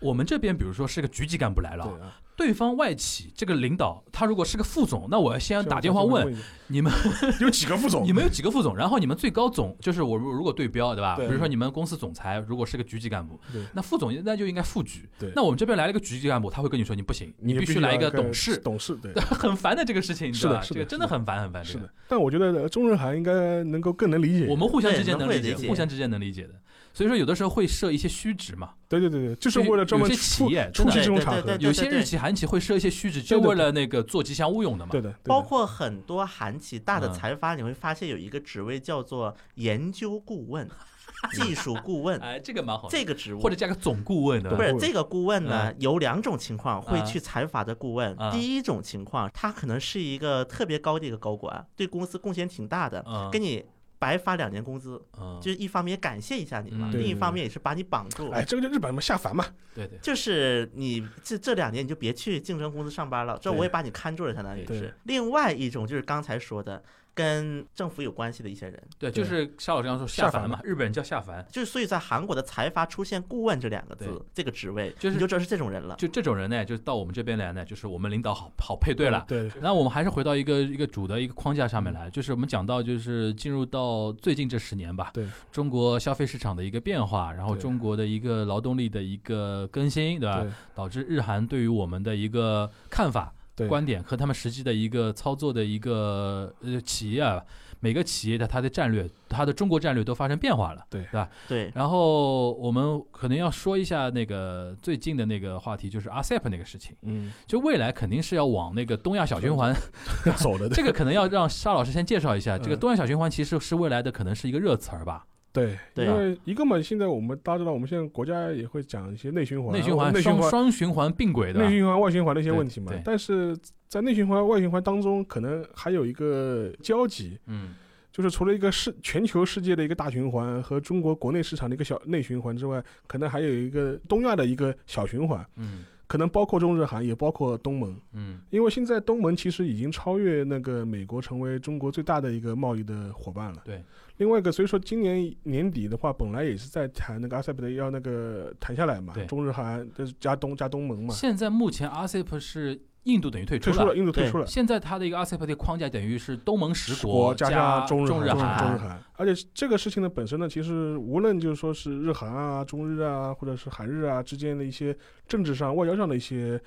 [SPEAKER 3] 我们这边比如说是个局级干部来了。对方外企这个领导，他如果是个副总，那我要先打电话问你们
[SPEAKER 4] 有几个副总？
[SPEAKER 3] 你们有几个副总？然后你们最高总就是我如如果对标对吧？比如说你们公司总裁如果是个局级干部，那副总那就应该副局。那我们这边来了个局级干部，他会跟你说你不行，
[SPEAKER 4] 你
[SPEAKER 3] 必须来一个董事。
[SPEAKER 4] 董事对，
[SPEAKER 3] 很烦的这个事情，
[SPEAKER 4] 是的，
[SPEAKER 3] 这个真的很烦很烦。
[SPEAKER 4] 是的，但我觉得中日韩应该能够更能理解，
[SPEAKER 3] 我们互相之间能理解，互相之间能理解的。所以说，有的时候会设一些虚值嘛。
[SPEAKER 4] 对对对对，就是为了专门
[SPEAKER 3] 有些企业
[SPEAKER 4] 出席这种场合，
[SPEAKER 3] 有些日企、韩企会设一些虚值，就为了那个做吉祥物用的嘛。
[SPEAKER 4] 对的，
[SPEAKER 2] 包括很多韩企大的财阀，你会发现有一个职位叫做研究顾问、技术顾问。
[SPEAKER 3] 哎，这个蛮好。
[SPEAKER 2] 这个职务
[SPEAKER 3] 或者加个总顾问的。
[SPEAKER 2] 不是这个顾问呢，有两种情况会去财阀的顾问。第一种情况，他可能是一个特别高的一个高管，对公司贡献挺大的，跟你。白发两年工资，就是一方面也感谢一下你嘛，另一方面也是把你绑住。
[SPEAKER 4] 哎，这个就日本嘛下凡嘛，
[SPEAKER 3] 对对，
[SPEAKER 2] 就是你这这两年你就别去竞争公司上班了，这我也把你看住了，相当于是。另外一种就是刚才说的。跟政府有关系的一些人，
[SPEAKER 3] 对，就是肖老师刚说下凡嘛，日本人叫下凡，
[SPEAKER 2] 就是所以在韩国的财阀出现顾问这两个字，这个职位，就是就知道是这种人了。
[SPEAKER 3] 就这种人呢，就到我们这边来呢，就是我们领导好好配对了。
[SPEAKER 4] 对，
[SPEAKER 3] 那我们还是回到一个一个主的一个框架上面来，就是我们讲到就是进入到最近这十年吧，
[SPEAKER 4] 对，
[SPEAKER 3] 中国消费市场的一个变化，然后中国的一个劳动力的一个更新，对吧？导致日韩对于我们的一个看法、观点和他们实际的一个操作的一个呃企业啊。每个企业的它的战略，它的中国战略都发生变化了，
[SPEAKER 4] 对，
[SPEAKER 3] 对吧？
[SPEAKER 2] 对。
[SPEAKER 3] 然后我们可能要说一下那个最近的那个话题，就是 RCEP 那个事情。
[SPEAKER 4] 嗯。
[SPEAKER 3] 就未来肯定是要往那个东亚小循环
[SPEAKER 4] 走的。
[SPEAKER 3] 这个可能要让沙老师先介绍一下，这个东亚小循环其实是未来的可能是一个热词儿吧。
[SPEAKER 4] 对，因为一个嘛，现在我们大家知道，我们现在国家也会讲一些内循环、
[SPEAKER 3] 内循环、
[SPEAKER 4] 内循环、
[SPEAKER 3] 双循环并轨的
[SPEAKER 4] 内循环、外循环的一些问题嘛。但是在内循环、外循环当中，可能还有一个交集。
[SPEAKER 3] 嗯。
[SPEAKER 4] 就是除了一个世全球世界的一个大循环和中国国内市场的一个小内循环之外，可能还有一个东亚的一个小循环。
[SPEAKER 3] 嗯。
[SPEAKER 4] 可能包括中日韩，也包括东盟。
[SPEAKER 3] 嗯。
[SPEAKER 4] 因为现在东盟其实已经超越那个美国，成为中国最大的一个贸易的伙伴了。
[SPEAKER 3] 对。
[SPEAKER 4] 另外一个，所以说今年年底的话，本来也是在谈那个 RCEP 的要那个谈下来嘛。中日韩加东加东盟嘛。
[SPEAKER 3] 现在目前 RCEP 是。印度等于退出
[SPEAKER 4] 了，印度退出了。
[SPEAKER 3] 现在它的一个 RCEP 的框架等于是东盟十
[SPEAKER 4] 国
[SPEAKER 3] 加
[SPEAKER 4] 上中
[SPEAKER 3] 日
[SPEAKER 4] 韩，中日韩。而且这个事情呢本身呢，其实无论就是说是日韩啊、中日啊，或者是韩日啊之间的一些政治上、外交上的一些。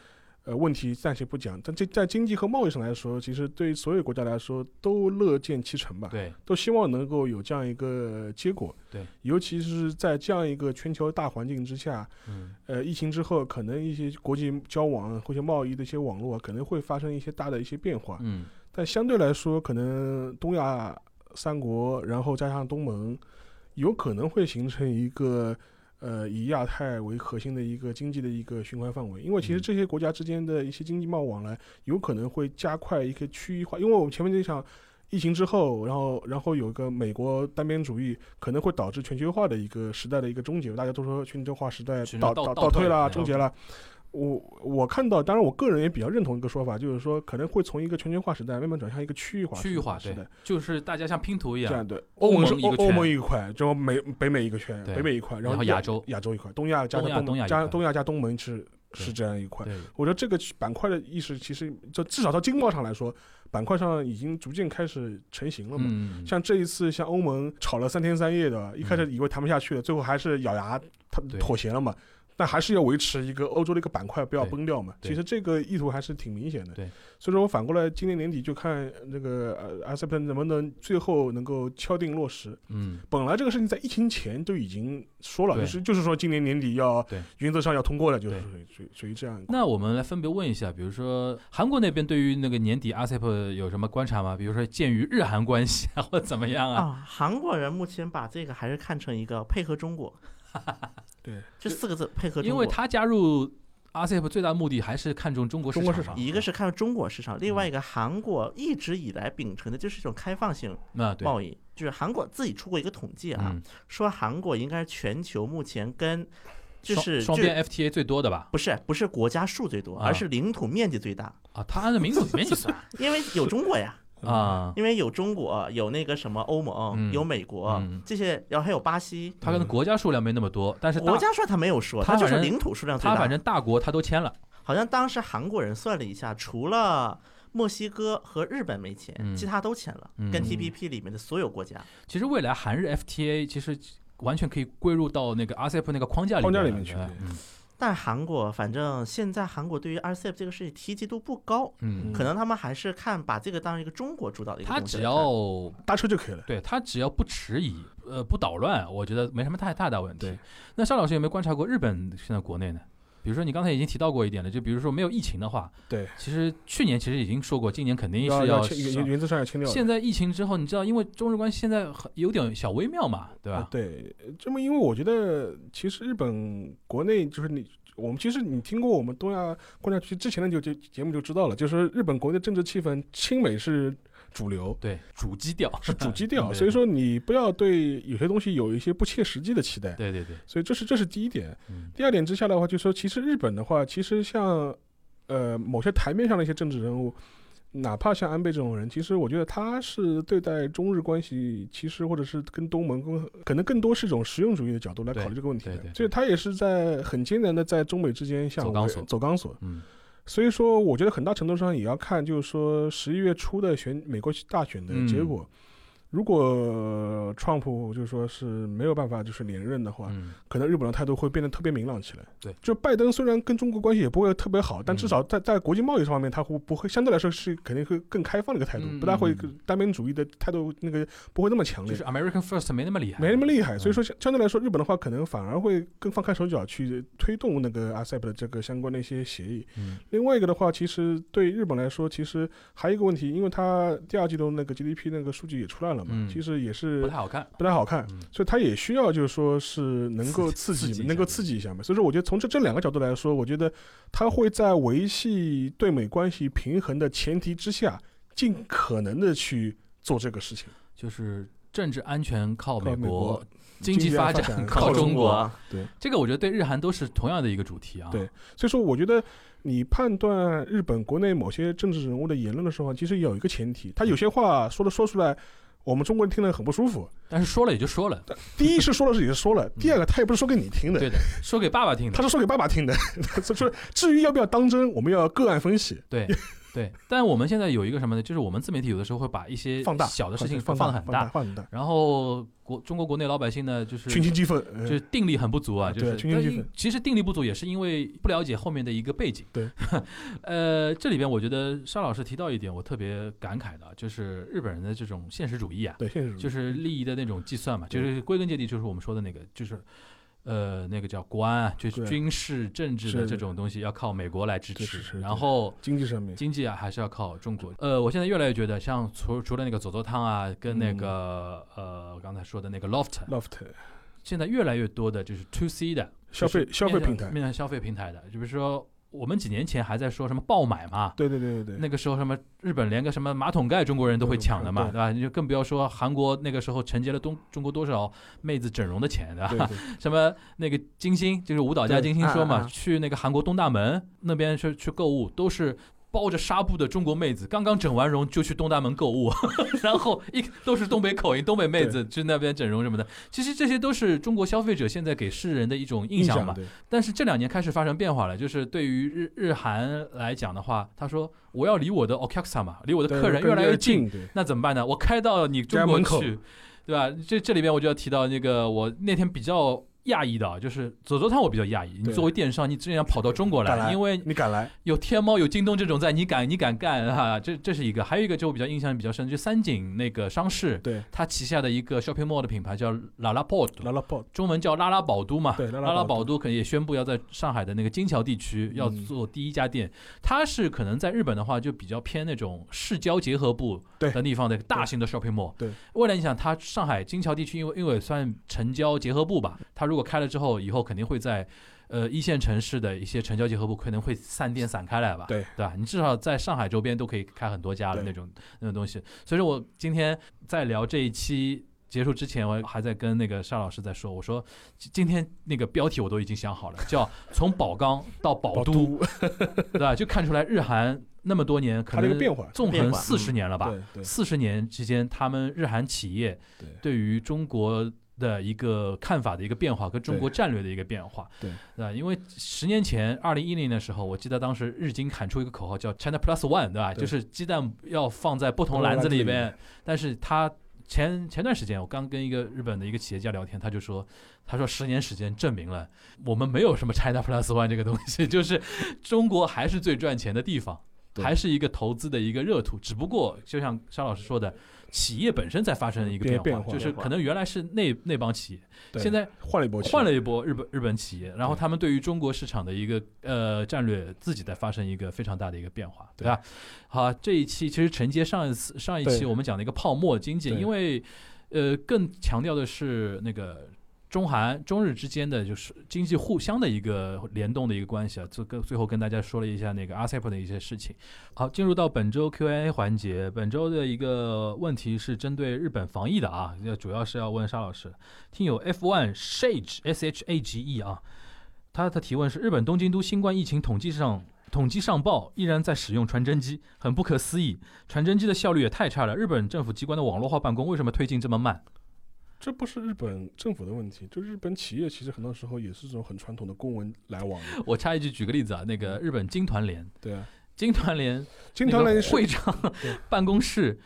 [SPEAKER 4] 呃，问题暂且不讲，但这在经济和贸易上来说，其实对于所有国家来说都乐见其成吧。
[SPEAKER 3] 对，
[SPEAKER 4] 都希望能够有这样一个结果。
[SPEAKER 3] 对，
[SPEAKER 4] 尤其是在这样一个全球大环境之下，
[SPEAKER 3] 嗯，
[SPEAKER 4] 呃，疫情之后，可能一些国际交往或者贸易的一些网络可能会发生一些大的一些变化。
[SPEAKER 3] 嗯，
[SPEAKER 4] 但相对来说，可能东亚三国，然后加上东盟，有可能会形成一个呃以亚太为核心的一个经济的一个循环范围。因为其实这些国家之间的一些经济贸易往来，有可能会加快一个区域化。因为我们前面就想。疫情之后，然后然后有一个美国单边主义，可能会导致全球化的一个时代的一个终结。大家都说全球化时代倒倒倒退了，终结了。我我看到，当然我个人也比较认同一个说法，就是说可能会从一个全球化时代慢慢转向一个区域化
[SPEAKER 3] 区域化
[SPEAKER 4] 时代，
[SPEAKER 3] 就是大家像拼图一样，
[SPEAKER 4] 这样对。
[SPEAKER 3] 欧
[SPEAKER 4] 盟是
[SPEAKER 3] 欧
[SPEAKER 4] 欧盟一块，就美北美一个圈，北美一块，
[SPEAKER 3] 然
[SPEAKER 4] 后
[SPEAKER 3] 亚洲
[SPEAKER 4] 亚洲一块，东亚加
[SPEAKER 3] 东
[SPEAKER 4] 东加东亚加东盟是是这样一块。我觉得这个板块的意识其实就至少到经贸上来说。板块上已经逐渐开始成型了嘛？像这一次，像欧盟吵了三天三夜的，一开始以为谈不下去了，最后还是咬牙他妥协了嘛。但还是要维持一个欧洲的一个板块不要崩掉嘛。其实这个意图还是挺明显的。
[SPEAKER 3] 对，
[SPEAKER 4] 所以说我反过来今年年底就看那个呃 ASEP 能不能最后能够敲定落实。
[SPEAKER 3] 嗯，
[SPEAKER 4] 本来这个事情在疫情前都已经说了，就是就是说今年年底要原则上要通过了，就是属于属于这样。
[SPEAKER 3] 那我们来分别问一下，比如说韩国那边对于那个年底 ASEP 有什么观察吗？比如说鉴于日韩关系啊，或怎么样啊？
[SPEAKER 2] 啊，韩国人目前把这个还是看成一个配合中国。
[SPEAKER 4] 对，
[SPEAKER 2] 这四个字配合，
[SPEAKER 3] 因为他加入 RCEP 最大的目的还是看重中国
[SPEAKER 4] 市场，
[SPEAKER 2] 一个是看中国市场，另外一个韩国一直以来秉承的就是一种开放性贸易，就是韩国自己出过一个统计啊，说韩国应该是全球目前跟就是
[SPEAKER 3] 双边 FTA 最多的吧？
[SPEAKER 2] 不是，不是国家数最多，而是领土面积最大
[SPEAKER 3] 啊。他按照领土面积算，
[SPEAKER 2] 因为有中国呀。
[SPEAKER 3] 啊，
[SPEAKER 2] 因为有中国，有那个什么欧盟，有美国这些，然后还有巴西。
[SPEAKER 3] 他可能国家数量没那么多，但是
[SPEAKER 2] 国家数他没有说，他就是领土数量最大。
[SPEAKER 3] 他反正大国他都签了。
[SPEAKER 2] 好像当时韩国人算了一下，除了墨西哥和日本没签，其他都签了，跟 TPP 里面的所有国家。
[SPEAKER 3] 其实未来韩日 FTA 其实完全可以归入到那个 RCEP 那个框架
[SPEAKER 4] 框架里
[SPEAKER 3] 面
[SPEAKER 4] 去。
[SPEAKER 2] 但韩国反正现在韩国对于 RCEP 这个事情提及度不高，
[SPEAKER 3] 嗯，
[SPEAKER 2] 可能他们还是看把这个当一个中国主导的一个
[SPEAKER 3] 他只要
[SPEAKER 4] 搭车就可以了，
[SPEAKER 3] 对他只要不迟疑，呃，不捣乱，我觉得没什么太大的问题。
[SPEAKER 4] 对，
[SPEAKER 3] 那邵老师有没有观察过日本现在国内呢？比如说你刚才已经提到过一点了，就比如说没有疫情的话，
[SPEAKER 4] 对，
[SPEAKER 3] 其实去年其实已经说过，今年肯定是要
[SPEAKER 4] 原则上要清掉。
[SPEAKER 3] 现在疫情之后，你知道，因为中日关系现在很有点小微妙嘛，对吧？
[SPEAKER 4] 对，这么因为我觉得其实日本国内就是你。我们其实你听过我们东亚观察区之前的就节节目就知道了，就是日本国内政治气氛亲美是主流，
[SPEAKER 3] 对主基调
[SPEAKER 4] 是主基调，所以说你不要对有些东西有一些不切实际的期待。
[SPEAKER 3] 对对对，
[SPEAKER 4] 所以这是这是第一点。第二点之下的话，就说其实日本的话，其实像呃某些台面上的一些政治人物。哪怕像安倍这种人，其实我觉得他是对待中日关系，其实或者是跟东盟，跟可能更多是一种实用主义的角度来考虑这个问题的。所以他也是在很艰难的在中美之间向
[SPEAKER 3] 走钢索。
[SPEAKER 4] 走钢索。嗯。所以说，我觉得很大程度上也要看，就是说十一月初的选美国大选的结果。如果川普就是说是没有办法就是连任的话，可能日本的态度会变得特别明朗起来。
[SPEAKER 3] 对，
[SPEAKER 4] 就拜登虽然跟中国关系也不会特别好，但至少在在国际贸易方面，他会不会相对来说是肯定会更开放的一个态度，不大会单边主义的态度那个不会那么强烈。
[SPEAKER 3] 就是 American First 没那么厉害，
[SPEAKER 4] 没那么厉害。所以说相相对来说，日本的话可能反而会更放开手脚去推动那个 ASEP 的这个相关的一些协议。另外一个的话，其实对日本来说，其实还有一个问题，因为它第二季度那个 GDP 那个数据也出来了嘛，其实也是。
[SPEAKER 3] 不太好看，
[SPEAKER 4] 不太好看，所以他也需要就是说是能够刺激，能够刺激一下嘛。所以说，我觉得从这这两个角度来说，我觉得他会在维系对美关系平衡的前提之下，尽可能的去做这个事情。
[SPEAKER 3] 就是政治安全靠美
[SPEAKER 4] 国，
[SPEAKER 3] 经济发
[SPEAKER 4] 展
[SPEAKER 3] 靠中
[SPEAKER 2] 国。
[SPEAKER 4] 对，
[SPEAKER 3] 这个我觉得对日韩都是同样的一个主题啊。
[SPEAKER 4] 对，所以说我觉得你判断日本国内某些政治人物的言论的时候，其实有一个前提，他有些话说的说出来。我们中国人听了很不舒服，
[SPEAKER 3] 但是说了也就说了。
[SPEAKER 4] 第一是说了是也就说了，第二个他也不是说给你听的，
[SPEAKER 3] 对的，说给爸爸听的。
[SPEAKER 4] 他是说给爸爸听的，说 至于要不要当真，我们要个案分析。
[SPEAKER 3] 对。对，但我们现在有一个什么呢？就是我们自媒体有的时候会把一些
[SPEAKER 4] 放大
[SPEAKER 3] 小的事情放
[SPEAKER 4] 大
[SPEAKER 3] 很大，
[SPEAKER 4] 放很大。
[SPEAKER 3] 然后国中国国内老百姓呢，就是
[SPEAKER 4] 群情激愤，
[SPEAKER 3] 就是定力很不足啊。就是
[SPEAKER 4] 群情激愤。
[SPEAKER 3] 其实定力不足也是因为不了解后面的一个背景。
[SPEAKER 4] 对，
[SPEAKER 3] 呃，这里边我觉得沙老师提到一点，我特别感慨的，就是日本人的这种现实主义啊。
[SPEAKER 4] 对，现实主义
[SPEAKER 3] 就是利益的那种计算嘛，就是归根结底就是我们说的那个，就是呃，那个叫国安，就是军事政治的这种东西，要靠美国来支持。然后
[SPEAKER 4] 经济上面，
[SPEAKER 3] 经济啊，还是要靠中国。呃，我现在越来越觉得，像除除了那个佐佐汤啊，跟那个呃刚才说的那个
[SPEAKER 4] loft，loft，
[SPEAKER 3] 现在越来越多的就是 to C 的
[SPEAKER 4] 消费消费平台，
[SPEAKER 3] 面向消费平台的，就比如说。我们几年前还在说什么爆买嘛？
[SPEAKER 4] 对对对对对。
[SPEAKER 3] 那个时候什么日本连个什么马桶盖中国人都会抢的嘛，对吧？你就更不要说韩国那个时候承接了东 中国多少妹子整容的钱，对吧？什么那个金星就是舞蹈家金星说嘛，去那个韩国东大门那边去去购物都是。包着纱布的中国妹子刚刚整完容就去东大门购物，然后一都是东北口音，东北妹子去那边整容什么的。其实这些都是中国消费者现在给世人的一种印象嘛。但是这两年开始发生变化了，就是对于日日韩来讲的话，他说我要离我的 okaksa 嘛，离我的客人越来越近，那怎么办呢？我开到你中国去，对吧？这这里边我就要提到那个我那天比较。亚裔的，就是走走汤，我比较讶异。你作为电商，你竟然跑到中国来，因为
[SPEAKER 4] 你敢来，
[SPEAKER 3] 有天猫、有京东这种在，你敢，你敢干哈？这这是一个，还有一个就我比较印象比较深，就三井那个商事，
[SPEAKER 4] 对，
[SPEAKER 3] 它旗下的一个 shopping mall 的品牌叫拉拉 port，
[SPEAKER 4] 拉拉 port，
[SPEAKER 3] 中文叫拉拉宝都嘛，
[SPEAKER 4] 对，拉
[SPEAKER 3] 拉宝都可能也宣布要在上海的那个金桥地区要做第一家店。它是可能在日本的话就比较偏那种市郊结合部的地方的大型的 shopping mall。
[SPEAKER 4] 对，
[SPEAKER 3] 未来你想，它上海金桥地区因为因为算城郊结合部吧，它如果开了之后以后。后肯定会在，呃一线城市的一些城郊结合部可能会散店散开来吧，
[SPEAKER 4] 对
[SPEAKER 3] 对吧？你至少在上海周边都可以开很多家的那种那种东西。所以说我今天在聊这一期结束之前，我还在跟那个沙老师在说，我说今天那个标题我都已经想好了，叫从宝钢到宝都，对吧？就看出来日韩那么多年可能纵横四十年了吧，四十年之间，他们日韩企业对于中国。的一个看法的一个变化，跟中国战略的一个变化，
[SPEAKER 4] 对？
[SPEAKER 3] 因为十年前，二零一零的时候，我记得当时日经喊出一个口号叫 “China Plus One”，对吧？就是鸡蛋要放在不同篮子里面。但是他前前段时间，我刚跟一个日本的一个企业家聊天，他就说，他说十年时间证明了我们没有什么 “China Plus One” 这个东西，就是中国还是最赚钱的地方，还是一个投资的一个热土。只不过就像沙老师说的。企业本身在发生一个变化，就是可能原来是那那帮企业，现在
[SPEAKER 4] 换了一波，
[SPEAKER 3] 换了一波日本日本企业，然后他们对于中国市场的一个呃战略自己在发生一个非常大的一个变化，对。吧？好，这一期其实承接上一次上一期我们讲的一个泡沫经济，因为呃更强调的是那个。中韩中日之间的就是经济互相的一个联动的一个关系啊，最跟最后跟大家说了一下那个 RCEP 的一些事情。好，进入到本周 Q&A 环节，本周的一个问题是针对日本防疫的啊，要主要是要问沙老师。听友 F One Shage S H A G E 啊，他的提问是：日本东京都新冠疫情统计上统计上报依然在使用传真机，很不可思议，传真机的效率也太差了。日本政府机关的网络化办公为什么推进这么慢？
[SPEAKER 4] 这不是日本政府的问题，就日本企业其实很多时候也是这种很传统的公文来往。
[SPEAKER 3] 我插一句，举个例子啊，那个日本金团联，
[SPEAKER 4] 对啊，
[SPEAKER 3] 金团联，
[SPEAKER 4] 金团联
[SPEAKER 3] 会长 办公室，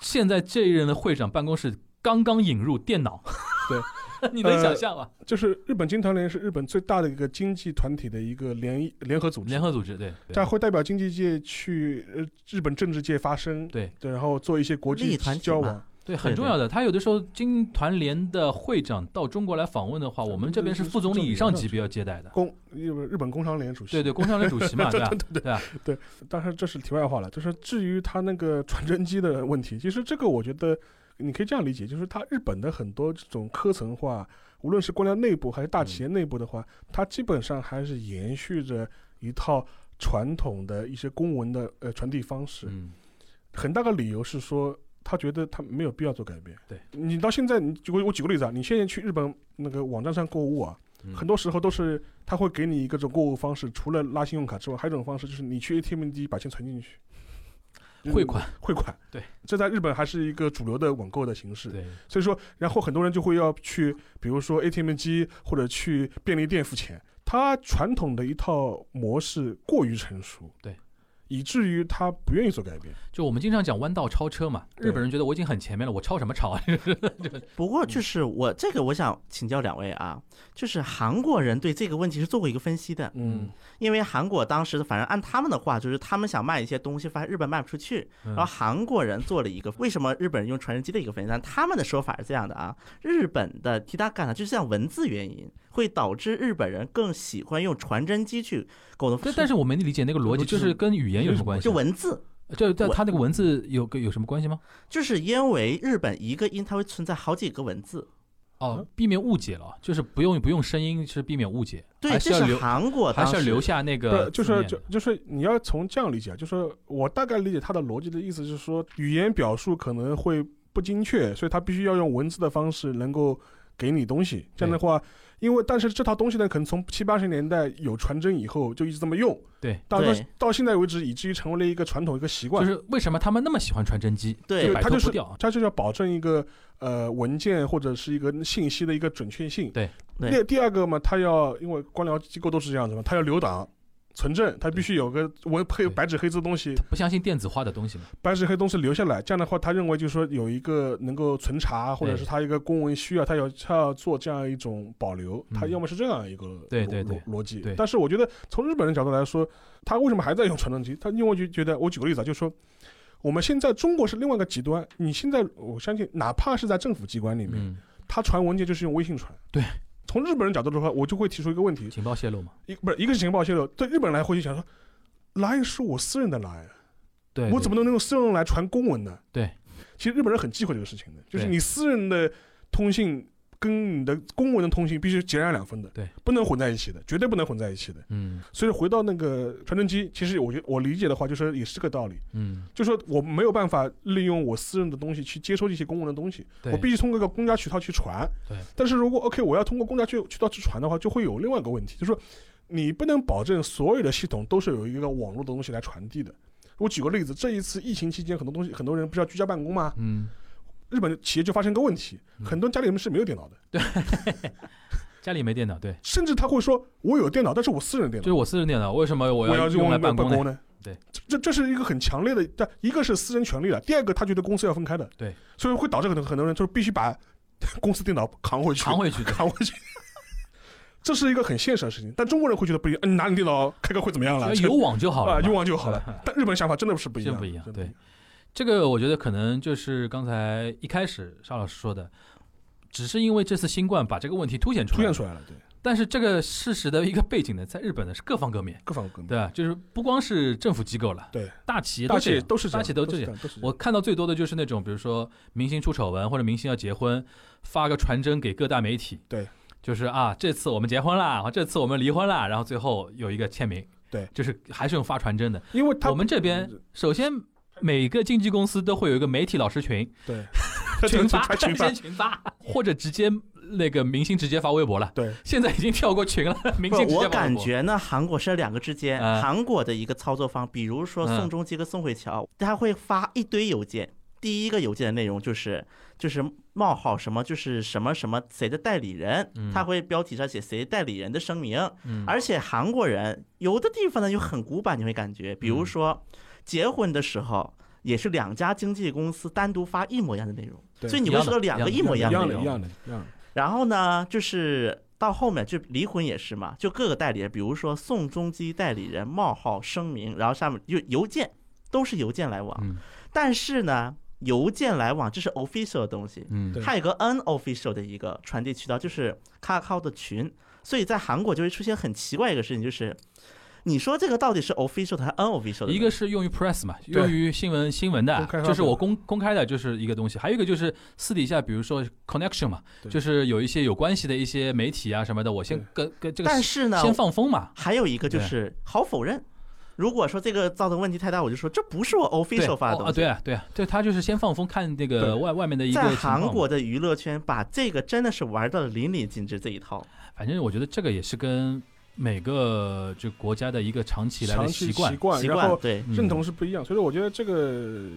[SPEAKER 3] 现在这一任的会长办公室刚刚引入电脑，
[SPEAKER 4] 对，
[SPEAKER 3] 你能想象吗？
[SPEAKER 4] 就是日本金团联是日本最大的一个经济团体的一个联联合组织，
[SPEAKER 3] 联合组织对，
[SPEAKER 4] 它会代表经济界去呃日本政治界发声，
[SPEAKER 3] 对
[SPEAKER 4] 对，然后做一些国际交往。
[SPEAKER 3] 对，很重要的。他有的时候，经团联的会长到中国来访问的话，我们这边是副总理以上级别要接待的。
[SPEAKER 4] 工日日本工商联主席。
[SPEAKER 3] 对对，工商联主席嘛，对吧？
[SPEAKER 4] 对
[SPEAKER 3] 吧？
[SPEAKER 4] 对。但是这是题外话了，就是至于他那个传真机的问题，其实这个我觉得你可以这样理解，就是他日本的很多这种科层化，无论是官僚内部还是大企业内部的话，它基本上还是延续着一套传统的一些公文的呃传递方式。
[SPEAKER 3] 嗯。
[SPEAKER 4] 很大的理由是说。他觉得他没有必要做改变。
[SPEAKER 3] 对
[SPEAKER 4] 你到现在，你我我举个例子啊，你现在去日本那个网站上购物啊，很多时候都是他会给你一个这种购物方式，除了拉信用卡之外，还有一种方式就是你去 ATM 机把钱存进去，
[SPEAKER 3] 汇款
[SPEAKER 4] 汇款。
[SPEAKER 3] 对，
[SPEAKER 4] 这在日本还是一个主流的网购的形式。
[SPEAKER 3] 对，
[SPEAKER 4] 所以说，然后很多人就会要去，比如说 ATM 机或者去便利店付钱，他传统的一套模式过于成熟。
[SPEAKER 3] 对。
[SPEAKER 4] 以至于他不愿意做改变。
[SPEAKER 3] 就我们经常讲弯道超车嘛，日本人觉得我已经很前面了，我超什么超啊？
[SPEAKER 2] 不过就是我这个，我想请教两位啊，就是韩国人对这个问题是做过一个分析的，
[SPEAKER 4] 嗯，
[SPEAKER 2] 因为韩国当时反正按他们的话，就是他们想卖一些东西，发现日本卖不出去，然后韩国人做了一个为什么日本人用传真机的一个分析，但他们的说法是这样的啊，日本的提大干呢，就是像文字原因。会导致日本人更喜欢用传真机去沟通。
[SPEAKER 3] 但但是我没理解那个逻辑，就是跟语言有什么关系？
[SPEAKER 2] 就文字。
[SPEAKER 3] 就在他那个文字有个有什么关系吗？
[SPEAKER 2] 就是因为日本一个音它会存在好几个文字。
[SPEAKER 3] 哦，避免误解了，就是不用不用声音，是避免误解。
[SPEAKER 2] 对，
[SPEAKER 3] 这
[SPEAKER 2] 是韩国，
[SPEAKER 3] 还是要留下那个。
[SPEAKER 4] 就是就就是你要从这样理解，就是我大概理解他的逻辑的意思，就是说语言表述可能会不精确，所以他必须要用文字的方式能够给你东西。这样的话。因为，但是这套东西呢，可能从七八十年代有传真以后，就一直这么用。
[SPEAKER 3] 对，
[SPEAKER 4] 到到到现在为止，以至于成为了一个传统一个习惯。
[SPEAKER 3] 就是为什么他们那么喜欢传真机？
[SPEAKER 2] 对，
[SPEAKER 4] 他就是他就要保证一个呃文件或者是一个信息的一个准确性。
[SPEAKER 3] 对，
[SPEAKER 2] 那
[SPEAKER 4] 第二个嘛，他要因为官僚机构都是这样子嘛，他要留档。存证，他必须有个文配白纸黑字的东西。
[SPEAKER 3] 不相信电子化的东西吗？
[SPEAKER 4] 白纸黑东西留下来，这样的话，他认为就是说有一个能够存查，或者是他一个公文需要，他要他要做这样一种保留，他要么是这样一个逻逻辑。但是我觉得从日本人角度来说，他为什么还在用传真机？他因为就觉得，我举个例子啊，就是说我们现在中国是另外一个极端。你现在我相信，哪怕是在政府机关里面，他传文件就是用微信传。
[SPEAKER 3] 对。
[SPEAKER 4] 从日本人角度的话，我就会提出一个问题：
[SPEAKER 3] 情报泄露嘛？
[SPEAKER 4] 一不是一个是情报泄露，对日本人来会想说，line 是我私人的 line，
[SPEAKER 3] 对
[SPEAKER 4] 我怎么能用私人来传公文呢？
[SPEAKER 3] 对，
[SPEAKER 4] 其实日本人很忌讳这个事情的，就是你私人的通信。跟你的公文的通信必须截然两分的，
[SPEAKER 3] 对，
[SPEAKER 4] 不能混在一起的，绝对不能混在一起的。
[SPEAKER 3] 嗯，
[SPEAKER 4] 所以回到那个传真机，其实我觉我理解的话，就是也是这个道理。嗯，就说我没有办法利用我私人的东西去接收这些公文的东西，我必须通过一个公家渠道去传。
[SPEAKER 3] 对，
[SPEAKER 4] 但是如果 OK，我要通过公家渠渠道去传的话，就会有另外一个问题，就是说你不能保证所有的系统都是有一个网络的东西来传递的。我举个例子，这一次疫情期间，很多东西很多人不是要居家办公吗？
[SPEAKER 3] 嗯。
[SPEAKER 4] 日本的企业就发生一个问题，很多家里人是没有电脑的。
[SPEAKER 3] 对，家里没电脑，对。
[SPEAKER 4] 甚至他会说：“我有电脑，但是我私人电脑。”
[SPEAKER 3] 就是我私人电脑，为什么
[SPEAKER 4] 我
[SPEAKER 3] 要
[SPEAKER 4] 用
[SPEAKER 3] 来办
[SPEAKER 4] 公
[SPEAKER 3] 呢？对，
[SPEAKER 4] 这这是一个很强烈的，但一个是私人权利了，第二个他觉得公司要分开的。
[SPEAKER 3] 对，
[SPEAKER 4] 所以会导致很多很多人就是必须把 公司电脑扛回去，
[SPEAKER 3] 扛回去，
[SPEAKER 4] 扛回去。这是一个很现实的事情，但中国人会觉得不一样。你拿你电脑开个会怎么样了？
[SPEAKER 3] 有网就好了，
[SPEAKER 4] 有网就好了。但日本想法真的是不一样，
[SPEAKER 3] 不一样，对。这个我觉得可能就是刚才一开始邵老师说的，只是因为这次新冠把这个问题凸显出来，
[SPEAKER 4] 凸显出来了，对。
[SPEAKER 3] 但是这个事实的一个背景呢，在日本呢是各方各面，
[SPEAKER 4] 各方各面，
[SPEAKER 3] 对吧？就是不光是政府机构了，
[SPEAKER 4] 对，
[SPEAKER 3] 大企业
[SPEAKER 4] 大企业
[SPEAKER 3] 都是
[SPEAKER 4] 大
[SPEAKER 3] 企业都
[SPEAKER 4] 这
[SPEAKER 3] 样。我看到最多的就是那种，比如说明星出丑闻或者明星要结婚，发个传真给各大媒体，
[SPEAKER 4] 对，
[SPEAKER 3] 就是啊，这次我们结婚了，这次我们离婚了，然后最后有一个签名，
[SPEAKER 4] 对，
[SPEAKER 3] 就是还是用发传真的，
[SPEAKER 4] 因为
[SPEAKER 3] 我们这边首先。每个经纪公司都会有一个媒体老师群，
[SPEAKER 4] 对，
[SPEAKER 3] 群发，
[SPEAKER 4] 群
[SPEAKER 3] 发，群发，或者直接那个明星直接发微博了。
[SPEAKER 4] 对，
[SPEAKER 3] 现在已经跳过群了。明星直接
[SPEAKER 2] 我感觉呢，韩国是两个之间，韩国的一个操作方，比如说宋仲基和宋慧乔，他会发一堆邮件，第一个邮件的内容就是就是冒号什么，就是什么什么谁的代理人，他会标题上写谁代理人的声明。而且韩国人有的地方呢又很古板，你会感觉，比如说。结婚的时候也是两家经纪公司单独发一模一样的内容，所以你会收到两个一模一样的内容。
[SPEAKER 4] 一样的，
[SPEAKER 2] 一样的。然后呢，就是到后面就离婚也是嘛，就各个代理人，比如说宋仲基代理人冒号声明，然后上面就邮件都是邮件来往。但是呢，邮件来往这是 official 的东西，
[SPEAKER 3] 嗯，
[SPEAKER 2] 它有个 unofficial 的一个传递渠道，就是 Kakao 的群。所以在韩国就会出现很奇怪一个事情，就是。你说这个到底是 official 还是 unofficial？
[SPEAKER 3] 一个是用于 press 嘛，用于新闻新闻的，就是我公公开的，就是一个东西；还有一个就是私底下，比如说 connection 嘛，就是有一些有关系的一些媒体啊什么的，我先跟跟这个，
[SPEAKER 2] 但是呢，
[SPEAKER 3] 先放风嘛。
[SPEAKER 2] 还有一个就是好否认，如果说这个造成问题太大，我就说这不是我 official 发的东西。
[SPEAKER 3] 啊，对啊，对啊，对他就是先放风看这个外外面的一个。
[SPEAKER 2] 在韩国的娱乐圈，把这个真的是玩的淋漓尽致这一套。
[SPEAKER 3] 反正我觉得这个也是跟。每个就国家的一个长期来的习惯，
[SPEAKER 4] 然后
[SPEAKER 2] 对
[SPEAKER 4] 认同是不一样，所以我觉得这个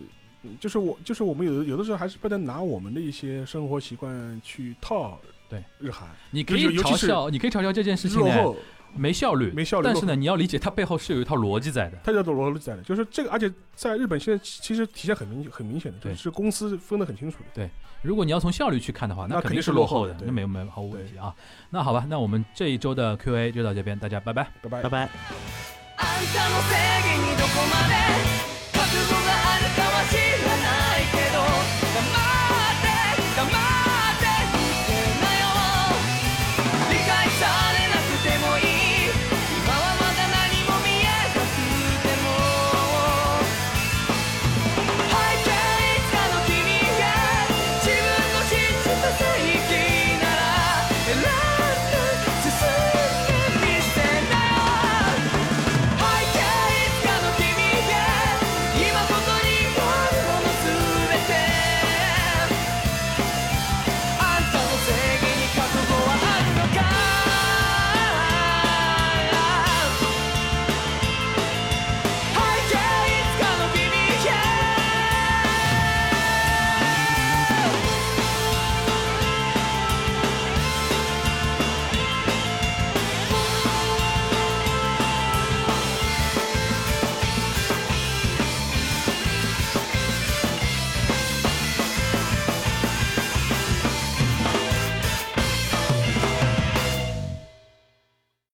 [SPEAKER 4] 就是我就是我们有有的时候还是不能拿我们的一些生活习惯去套
[SPEAKER 3] 对
[SPEAKER 4] 日韩。
[SPEAKER 3] 你可以嘲笑，你可以嘲笑这件事情呢没效率，
[SPEAKER 4] 没效率。
[SPEAKER 3] 但是呢，你要理解它背后是有一套逻辑在的。
[SPEAKER 4] 它叫做逻辑在的，就是这个，而且在日本现在其实体现很明很明显的，就是公司分得很清楚的。
[SPEAKER 3] 对。如果你要从效率去看的话，
[SPEAKER 4] 那
[SPEAKER 3] 肯定是落后的，那没有没有毫无问题啊。那好吧，那我们这一周的 Q&A 就到这边，大家拜拜，
[SPEAKER 4] 拜拜，
[SPEAKER 2] 拜拜。